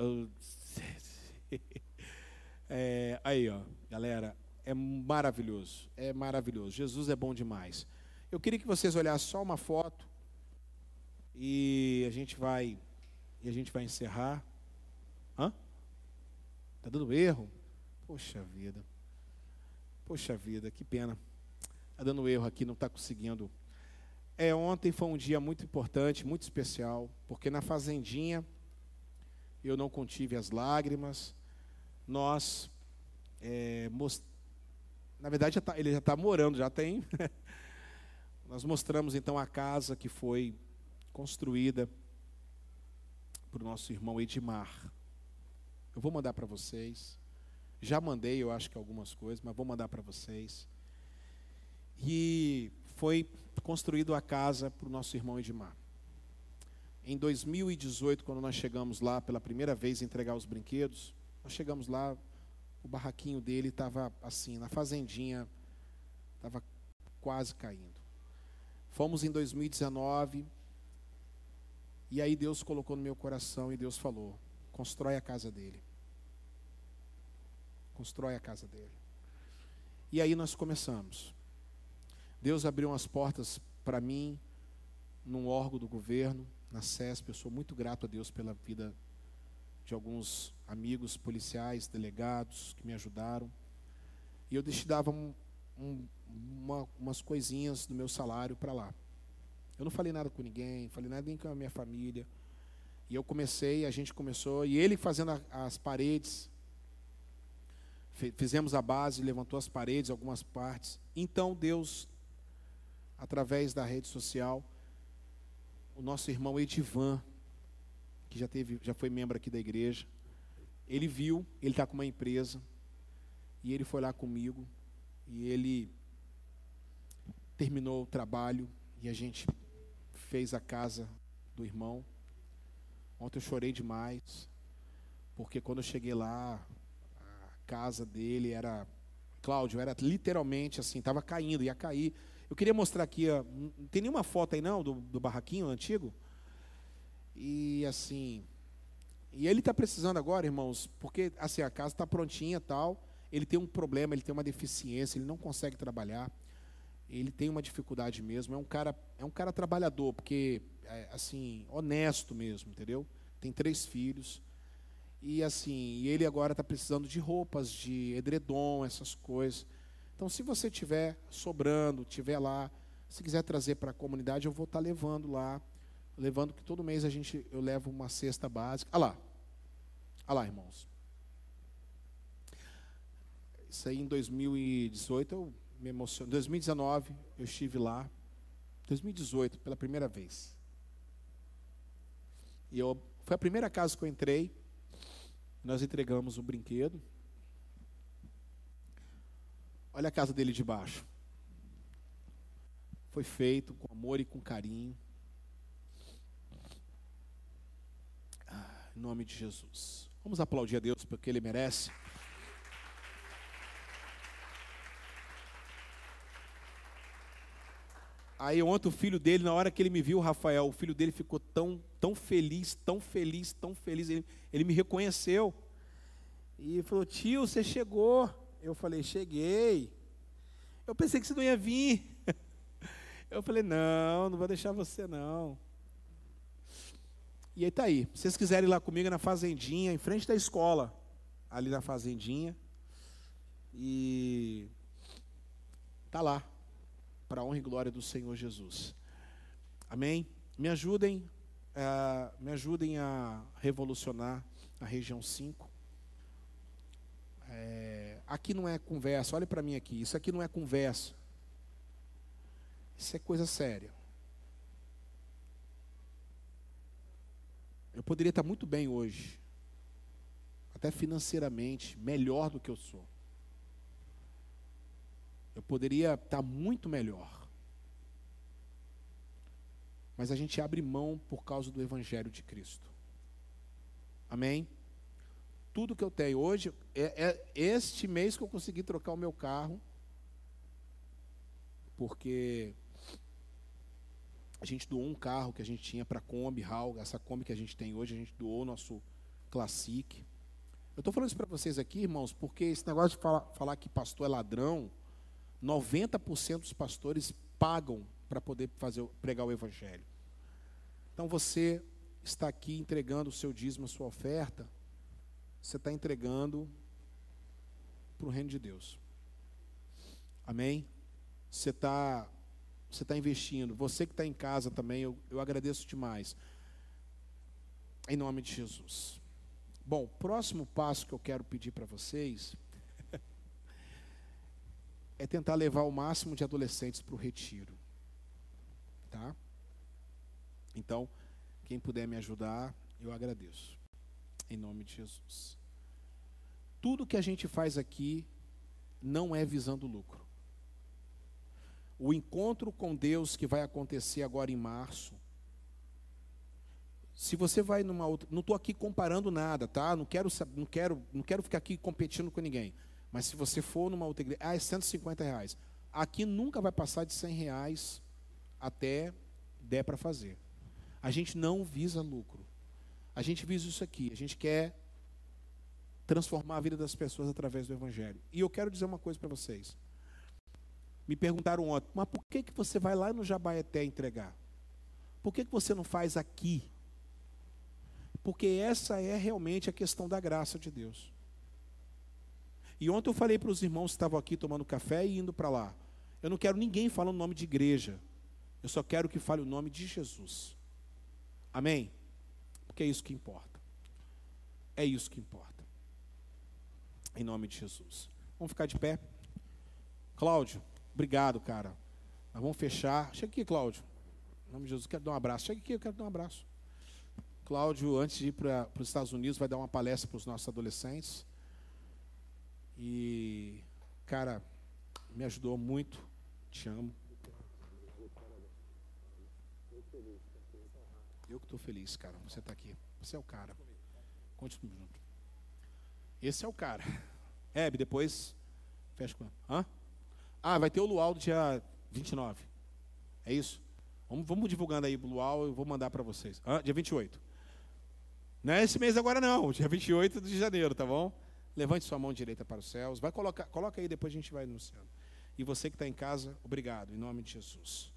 é, aí, ó, galera, é maravilhoso. É maravilhoso. Jesus é bom demais. Eu queria que vocês olhassem só uma foto. E a gente vai. E a gente vai encerrar. Está dando erro? Poxa vida. Poxa vida, que pena. Está dando erro aqui, não está conseguindo. É, ontem foi um dia muito importante, muito especial, porque na fazendinha eu não contive as lágrimas. Nós, é, most... na verdade, já tá, ele já está morando, já tem. Nós mostramos então a casa que foi construída por nosso irmão Edmar. Eu vou mandar para vocês. Já mandei, eu acho que algumas coisas, mas vou mandar para vocês. E foi construído a casa para o nosso irmão Edmar. Em 2018, quando nós chegamos lá pela primeira vez entregar os brinquedos, nós chegamos lá, o barraquinho dele estava assim, na fazendinha, estava quase caindo. Fomos em 2019, e aí Deus colocou no meu coração e Deus falou: constrói a casa dele. Constrói a casa dele. E aí nós começamos. Deus abriu umas portas para mim, num órgão do governo, na CESP. Eu sou muito grato a Deus pela vida de alguns amigos policiais, delegados que me ajudaram. E eu destinava um, um, uma, umas coisinhas do meu salário para lá. Eu não falei nada com ninguém, falei nada nem com a minha família. E eu comecei, a gente começou, e ele fazendo a, as paredes, Fizemos a base, levantou as paredes, algumas partes. Então Deus, através da rede social, o nosso irmão Edivan, que já, teve, já foi membro aqui da igreja, ele viu, ele está com uma empresa, e ele foi lá comigo, e ele terminou o trabalho, e a gente fez a casa do irmão. Ontem eu chorei demais, porque quando eu cheguei lá, a casa dele era. Cláudio, era literalmente assim, estava caindo, ia cair. Eu queria mostrar aqui, ó, não tem nenhuma foto aí não, do, do barraquinho antigo? E assim, e ele está precisando agora, irmãos, porque assim, a casa está prontinha tal, ele tem um problema, ele tem uma deficiência, ele não consegue trabalhar, ele tem uma dificuldade mesmo, é um cara, é um cara trabalhador, porque é, assim, honesto mesmo, entendeu? Tem três filhos. E assim, ele agora está precisando de roupas, de edredom, essas coisas. Então, se você tiver sobrando, tiver lá, se quiser trazer para a comunidade, eu vou estar tá levando lá, levando que todo mês a gente eu levo uma cesta básica. Ah lá, ah lá, irmãos. Isso aí em 2018 eu me emocionei. 2019 eu estive lá. 2018 pela primeira vez. E eu, foi a primeira casa que eu entrei. Nós entregamos um brinquedo. Olha a casa dele de baixo. Foi feito com amor e com carinho. Ah, em nome de Jesus. Vamos aplaudir a Deus porque Ele merece. Aí ontem o filho dele, na hora que ele me viu, Rafael, o filho dele ficou tão, tão feliz, tão feliz, tão feliz. Ele, ele me reconheceu. E falou, tio, você chegou. Eu falei, cheguei. Eu pensei que você não ia vir. Eu falei, não, não vou deixar você não. E aí tá aí. Se vocês quiserem ir lá comigo na fazendinha, em frente da escola, ali na fazendinha. E tá lá para a honra e glória do Senhor Jesus. Amém? Me ajudem, uh, me ajudem a revolucionar a região 5. É, aqui não é conversa, olhe para mim aqui, isso aqui não é conversa. Isso é coisa séria. Eu poderia estar muito bem hoje, até financeiramente, melhor do que eu sou. Eu poderia estar muito melhor. Mas a gente abre mão por causa do Evangelho de Cristo. Amém? Tudo que eu tenho hoje, é, é este mês que eu consegui trocar o meu carro, porque a gente doou um carro que a gente tinha para a Kombi, HAL, essa Kombi que a gente tem hoje, a gente doou o nosso Classic. Eu estou falando isso para vocês aqui, irmãos, porque esse negócio de falar, falar que pastor é ladrão, 90% dos pastores pagam para poder fazer, pregar o evangelho. Então você está aqui entregando o seu dízimo, a sua oferta, você está entregando para o reino de Deus. Amém? Você está você está investindo. Você que está em casa também, eu, eu agradeço demais. Em nome de Jesus. Bom, próximo passo que eu quero pedir para vocês é tentar levar o máximo de adolescentes para o retiro. Tá? Então, quem puder me ajudar, eu agradeço. Em nome de Jesus. Tudo que a gente faz aqui não é visando lucro. O encontro com Deus que vai acontecer agora em março. Se você vai numa outra, não estou aqui comparando nada, tá? Não quero, não quero, não quero ficar aqui competindo com ninguém. Mas se você for numa outra igreja, ah, é 150 reais. Aqui nunca vai passar de 100 reais até der para fazer. A gente não visa lucro. A gente visa isso aqui. A gente quer transformar a vida das pessoas através do Evangelho. E eu quero dizer uma coisa para vocês. Me perguntaram ontem, mas por que, que você vai lá no Jabaeté entregar? Por que, que você não faz aqui? Porque essa é realmente a questão da graça de Deus. E ontem eu falei para os irmãos que estavam aqui tomando café e indo para lá. Eu não quero ninguém falando o nome de igreja. Eu só quero que fale o nome de Jesus. Amém? Porque é isso que importa. É isso que importa. Em nome de Jesus. Vamos ficar de pé. Cláudio, obrigado, cara. Nós vamos fechar. Chega aqui, Cláudio. Em nome de Jesus, quero dar um abraço. Chega aqui, eu quero dar um abraço. Cláudio, antes de ir para os Estados Unidos, vai dar uma palestra para os nossos adolescentes. E, cara, me ajudou muito. Te amo. Eu que estou feliz, cara. Você está aqui. Você é o cara. Continue junto. Esse é o cara. Hebe, depois fecha com. Hã? Ah, vai ter o Luau do dia 29. É isso? Vamos, vamos divulgando aí o Luau, eu vou mandar para vocês. Hã? Dia 28. Não é esse mês agora não, dia 28 de janeiro, tá bom? Levante sua mão direita para os céus. Vai colocar, coloca aí, depois a gente vai anunciando. E você que está em casa, obrigado, em nome de Jesus.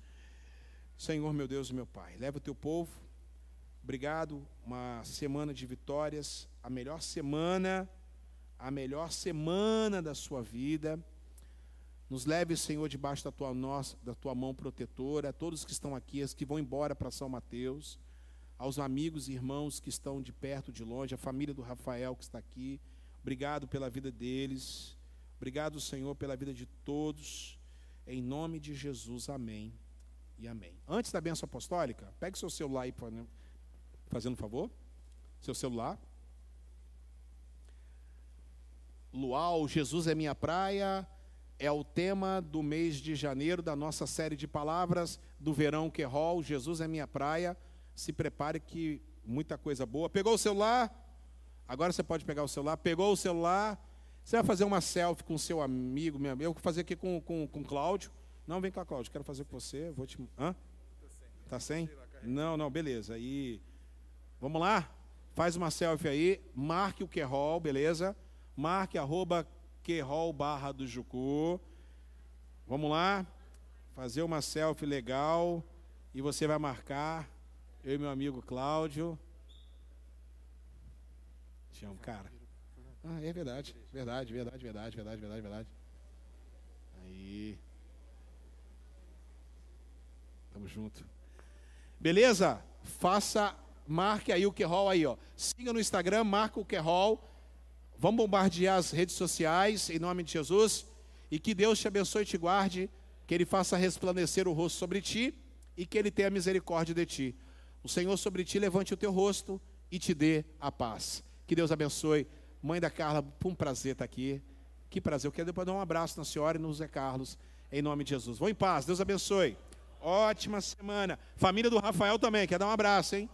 Senhor, meu Deus e meu Pai, leva o teu povo. Obrigado, uma semana de vitórias, a melhor semana, a melhor semana da sua vida. Nos leve, Senhor, debaixo da tua, nossa, da tua mão protetora, todos que estão aqui, as que vão embora para São Mateus, aos amigos e irmãos que estão de perto, de longe, a família do Rafael que está aqui. Obrigado pela vida deles. Obrigado, Senhor, pela vida de todos. Em nome de Jesus, amém e amém. Antes da benção apostólica, pegue seu celular aí, fazendo um favor. Seu celular. Luau, Jesus é minha praia, é o tema do mês de janeiro da nossa série de palavras do verão Querol. Jesus é minha praia. Se prepare que muita coisa boa. Pegou o celular? Agora você pode pegar o celular. Pegou o celular? Você vai fazer uma selfie com seu amigo, meu Eu vou fazer aqui com, com, com o Cláudio. Não, vem cá, Cláudio. Quero fazer com você. Vou te. Hã? Tá sem? Não, não, beleza. Aí. Vamos lá? Faz uma selfie aí. Marque o Querol, beleza? Marque arroba Querol barra do Jucu. Vamos lá? Fazer uma selfie legal. E você vai marcar. Eu e meu amigo Cláudio. Te amo, cara. Ah, é verdade. Verdade, verdade, verdade, verdade, verdade, verdade. Aí. Tamo junto. Beleza? Faça, marque aí o Querol aí, ó. Siga no Instagram, marca o Querol. Vamos bombardear as redes sociais em nome de Jesus. E que Deus te abençoe e te guarde. Que Ele faça resplandecer o rosto sobre ti e que Ele tenha misericórdia de ti. O Senhor sobre ti levante o teu rosto e te dê a paz. Que Deus abençoe. Mãe da Carla, um prazer estar aqui. Que prazer. Eu quero depois dar um abraço na senhora e no Zé Carlos, em nome de Jesus. Vou em paz. Deus abençoe. Ótima semana. Família do Rafael também. Quer dar um abraço, hein?